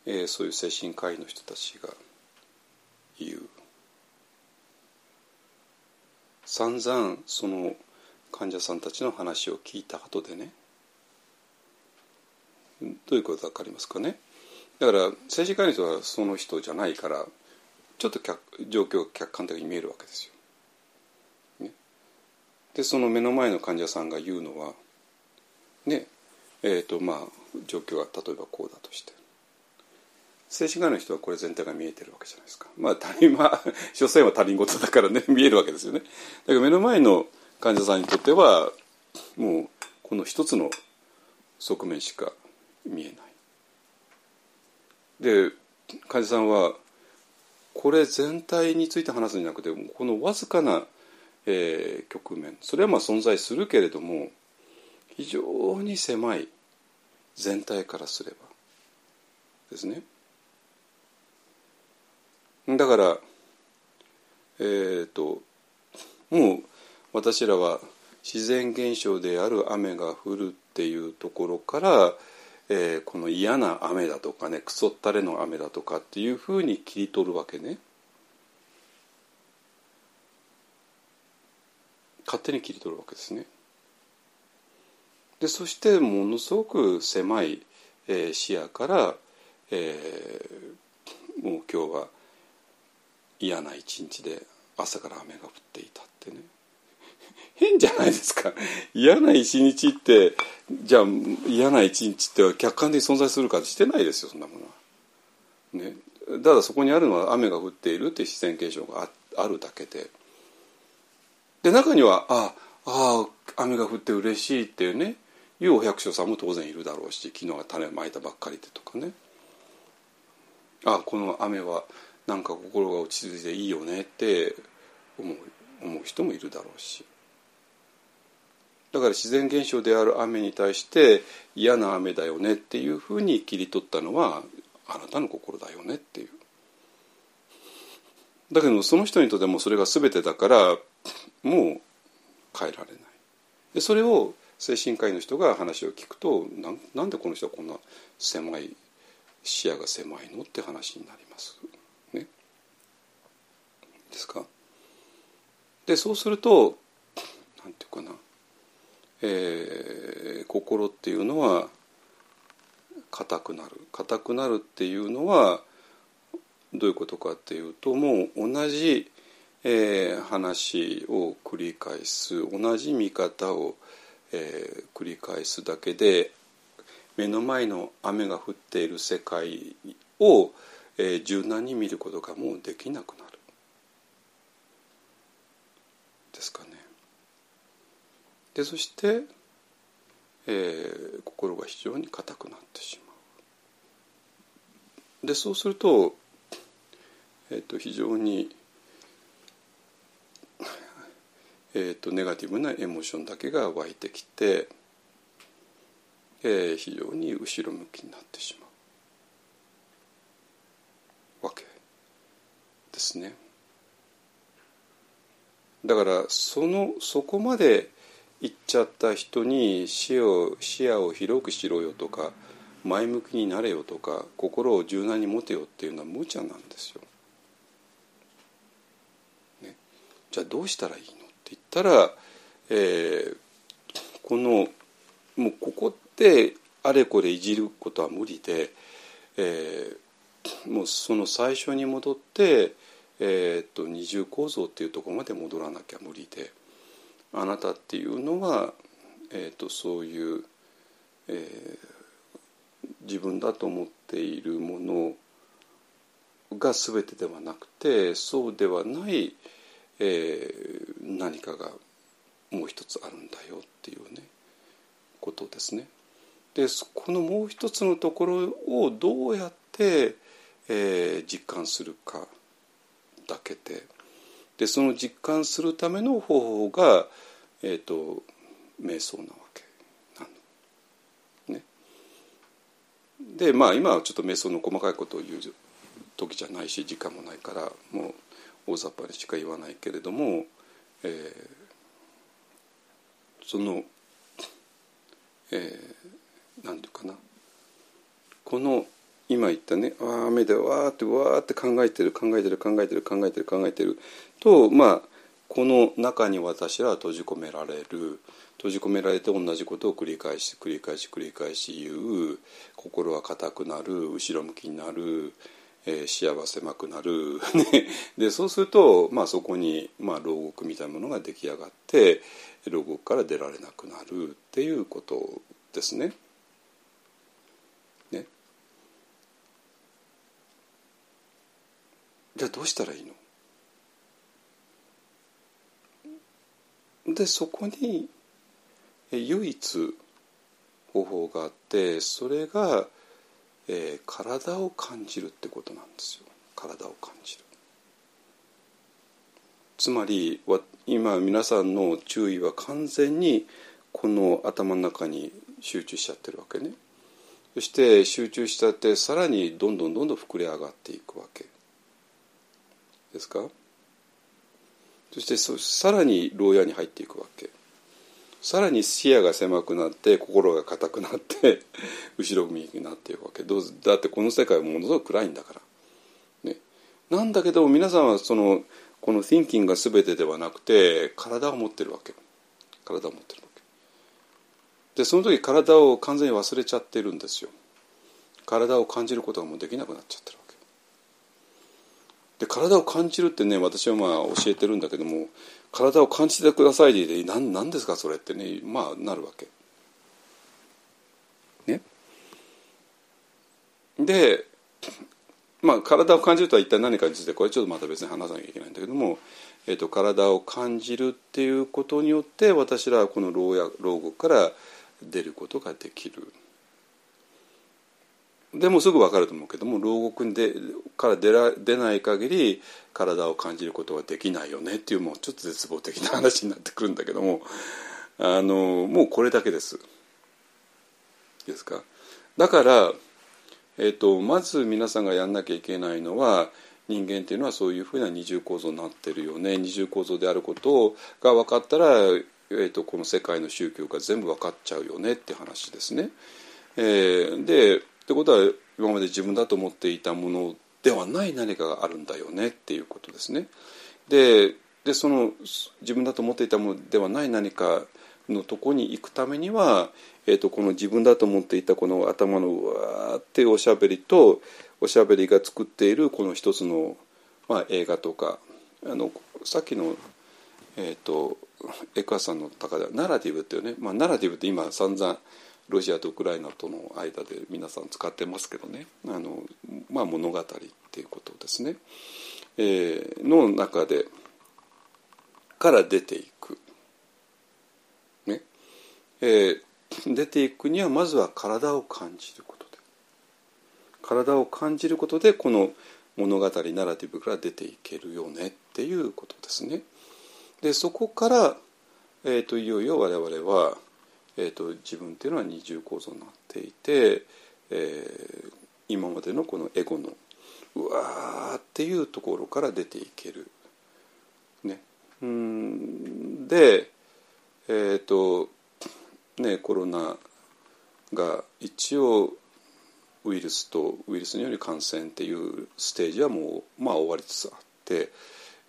えー、そういう精神科医の人たちが言う。散々その患者さんたちの話を聞いた後でね。どういうことか分かりますかね。だから精神科医の人はその人じゃないからちょっと状況が客観的に見えるわけですよ。ね、でその目の前の患者さんが言うのはねえーとまあ、状況が例えばこうだとして。精神科医の人はこれ全体が見えてるわけじゃないですか。まあ他人は所詮は他人事だからね 見えるわけですよね。だから目の前の患者さんにとってはもうこの一つの側面しか見えない。で患者さんはこれ全体について話すんじゃなくてこのわずかな、えー、局面。それはまあ存在するけれども非常に狭い全体からすれば。ですね。だからえっ、ー、ともう私らは自然現象である雨が降るっていうところから、えー、この嫌な雨だとかねクソったれの雨だとかっていうふうに切り取るわけね。勝手に切り取るわけですね。でそしてものすごく狭い、えー、視野から、えー、もう今日は嫌な一日で朝から雨が降っていたってね。変じゃないですか。嫌な一日ってじゃあ嫌な一日って客観的に存在するかしてないですよそんなものは。ね、ただそこにあるのは雨が降っているっていう自然現象があるだけで。で中にはああ雨が降って嬉しいっていうね。いうお百姓さんも当然いるだろうし昨日は種まいたばっかりでとかねあこの雨はなんか心が落ち着いていいよねって思う思う人もいるだろうしだから自然現象である雨に対して嫌な雨だよねっていうふうに切り取ったのはあなたの心だよねっていう。だけどその人にとってもそれが全てだからもう変えられない。でそれを精神科医の人が話を聞くとなんでこの人はこんな狭い視野が狭いのって話になります。ね、ですか。でそうするとなんていうかな、えー、心っていうのは硬くなる硬くなるっていうのはどういうことかっていうともう同じ、えー、話を繰り返す同じ見方をえー、繰り返すだけで目の前の雨が降っている世界を、えー、柔軟に見ることがもうできなくなるですかね。でそして、えー、心が非常に硬くなってしまう。でそうすると,、えーと非常にえーと、ネガティブなエモーションだけが湧いてきて、えー、非常に後ろ向きになってしまうわけですね。だからそのそこまで行っちゃった人に視野視野を広くしろよとか前向きになれよとか心を柔軟に持てよっていうのは無茶なんですよ。ね、じゃあどうしたらいいの？たら、えー、このもうここってあれこれいじることは無理で、えー、もうその最初に戻って、えー、っと二重構造っていうところまで戻らなきゃ無理であなたっていうのは、えー、っとそういう、えー、自分だと思っているものが全てではなくてそうではない、えー、何かがもう一つあるんだよっていうねことですね。でこのもう一つのところをどうやって、えー、実感するかだけででその実感するための方法が、えーと、瞑想なわけなの。ね、でまあ今はちょっと瞑想の細かいことを言う時じゃないし時間もないからもう大雑把にしか言わないけれども、えー、その、えー、なんていうかな。この今言ったねあ雨でわーってわーって考えてる考えてる考えてる考えてる考えてるとまあこの中に私は閉じ込められる。閉じ込められて同じことを繰り返し繰り返し繰り返し言う。心は硬くなる後ろ向きになる。えー、視野は狭くなる、ね、でそうすると、まあ、そこに、まあ、牢獄みたいなものが出来上がって牢獄から出られなくなるっていうことですね。ね。じゃあどうしたらいいの？でそこに唯一方法があってそれが「えー、体を感じるってことなんですよ。体を感じる。つまり今皆さんの注意は完全にこの頭の中に集中しちゃってるわけね。そして集中しちゃってさらにどんどんどんどん膨れ上がっていくわけ。ですか？そしてさらに牢屋に入っていくわけ。さらに視野が狭くなって心が硬くなって 後ろ向きになっていくわけ。どうだってこの世界はものすごく暗いんだから。ね、なんだけど皆さんはそのこの thinking が全てではなくて体を持ってるわけ。体を持ってるわけ。でその時体を完全に忘れちゃってるんですよ。体を感じることがもうできなくなっちゃってるわけ。で体を感じるってね私はまあ教えてるんだけども体を感じてくださいで何何ですかそれってねまあなるわけ。ね。でまあ体を感じるとは一体何かについてこれちょっとまた別に話さなきゃいけないんだけども、えーと、体を感じるっていうことによって私らはこの牢や牢獄から出ることができる。でもすぐ分かると思うけども牢獄でから出ら出ない限り体を感じることはできないよねっていうもうちょっと絶望的な話になってくるんだけどもあのもうこれだけです。ですか？だから、えーと、まず皆さんがやんなきゃいけないのは人間っていうのはそういうふうな二重構造になってるよね二重構造であることが分かったら、えーと、この世界の宗教が全部分かっちゃうよねって話ですね。えー、でってことは今まで自分だと思っていたものではない何かがあるんだよねっていうことですね。ででその自分だと思っていたものではない何かのとこに行くためには、えーと、この自分だと思っていたこの頭のうわーっておしゃべりとおしゃべりが作っているこの一つの、まあ、映画とかあのさっきの、えーと、エクアさんの高ではナラティブっていうね、まあ、ナラティブって今散々ロシアとウクライナとの間で皆さん使ってますけどね。あの、まあ、物語っていうことですね、えー、の中でから出ていく、ね。えー、出ていくにはまずは体を感じることで。体を感じることでこの物語ナラティブから出ていけるよねっていうことですね。でそこから、えーといよいよ我々はえーと、自分っていうのは二重構造になっていて、えー、今までのこのエゴのうわーっていうところから出ていける。ね、うんでえっ、ー、とねコロナが一応ウイルスとウイルスによる感染っていうステージはもう、まあ、終わりつつあって、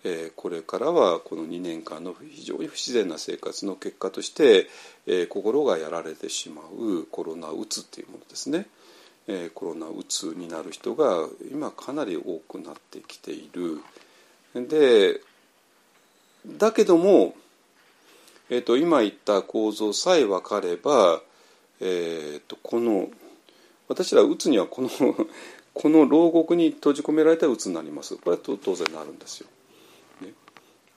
え、これからはこの2年間の非常に不自然な生活の結果として、え、心がやられてしまうコロナうつっていうものですね、え、コロナうつになる人が今かなり多くなってきている。でだけども、えーと、今言った構造さえ分かれば、えーと、この私らうつにはこの この牢獄に閉じ込められたうつになります。これは当然なるんですよ。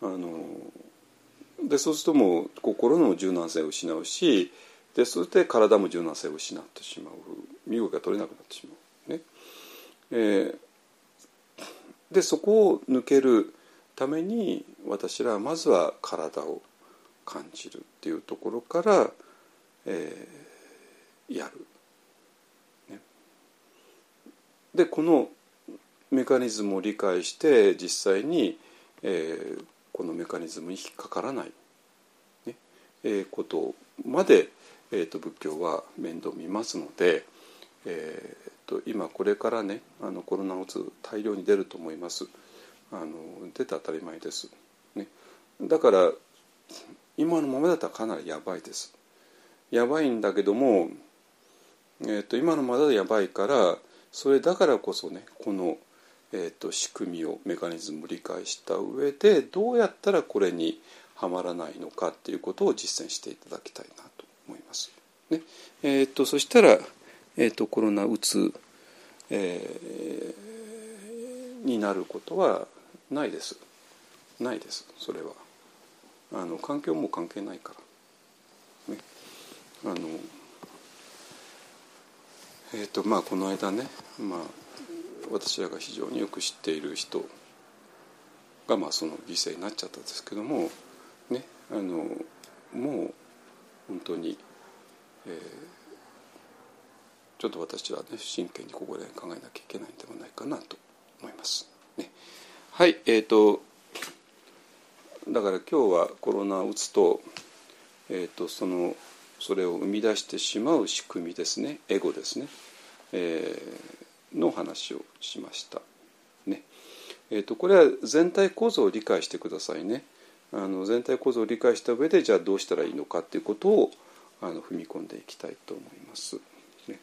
あのでそうするともう心の柔軟性を失うしでそして体も柔軟性を失ってしまう身動きが取れなくなってしまう。ねえー、でそこを抜けるために私らはまずは体を感じるっていうところから、えー、やる。ね、でこのメカニズムを理解して実際に、えー、このメカニズムに引っかからない、ねえー、ことまで、えーと、仏教は面倒見ますので、えーと、今これからねあのコロナうつ大量に出ると思います。あの出て当たり前です、ね、だから今のままだったらかなりやばいです。やばいんだけども、えーと、今のままだとやばいからそれだからこそねこのえーと、仕組みをメカニズムを理解した上でどうやったらこれにはまらないのかっていうことを実践していただきたいなと思います。ねえーと、そしたら、えーと、コロナうつ、えー、になることはないです。ないですそれは。あの環境も関係ないから。ね、あのえーとまあ、この間ね、まあ私らが非常によく知っている人がまあその犠牲になっちゃったんですけどもねあのもう本当に、えー、ちょっと私はね真剣にここで考えなきゃいけないんではないかなと思います。ね、はいえーと、だから今日はコロナを打つと,、えーと、そのそれを生み出してしまう仕組みですねエゴですね。えーの話をしました。ねえーと、これは全体構造を理解してくださいね。あの全体構造を理解した上でじゃあどうしたらいいのかっていうことをあの踏み込んでいきたいと思います。ねえ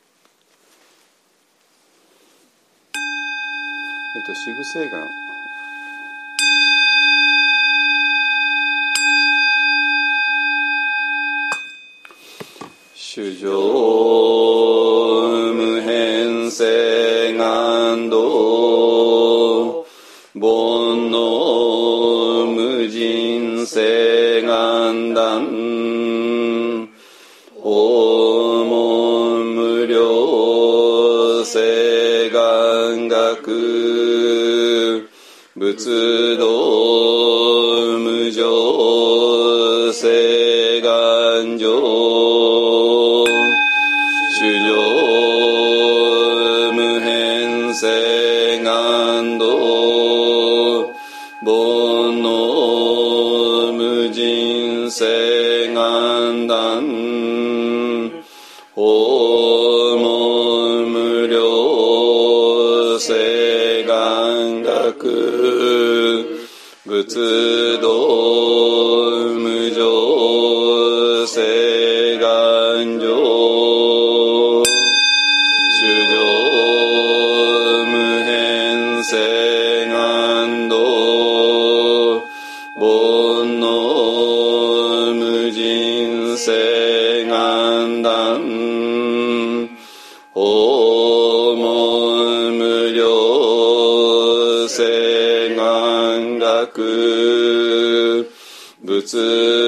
っ、ー、と四具星眼主上無変性願道煩悩無人性願断訪問無料性願学。仏道無常性世願断訪問無料世願学。仏道無常世世願学仏道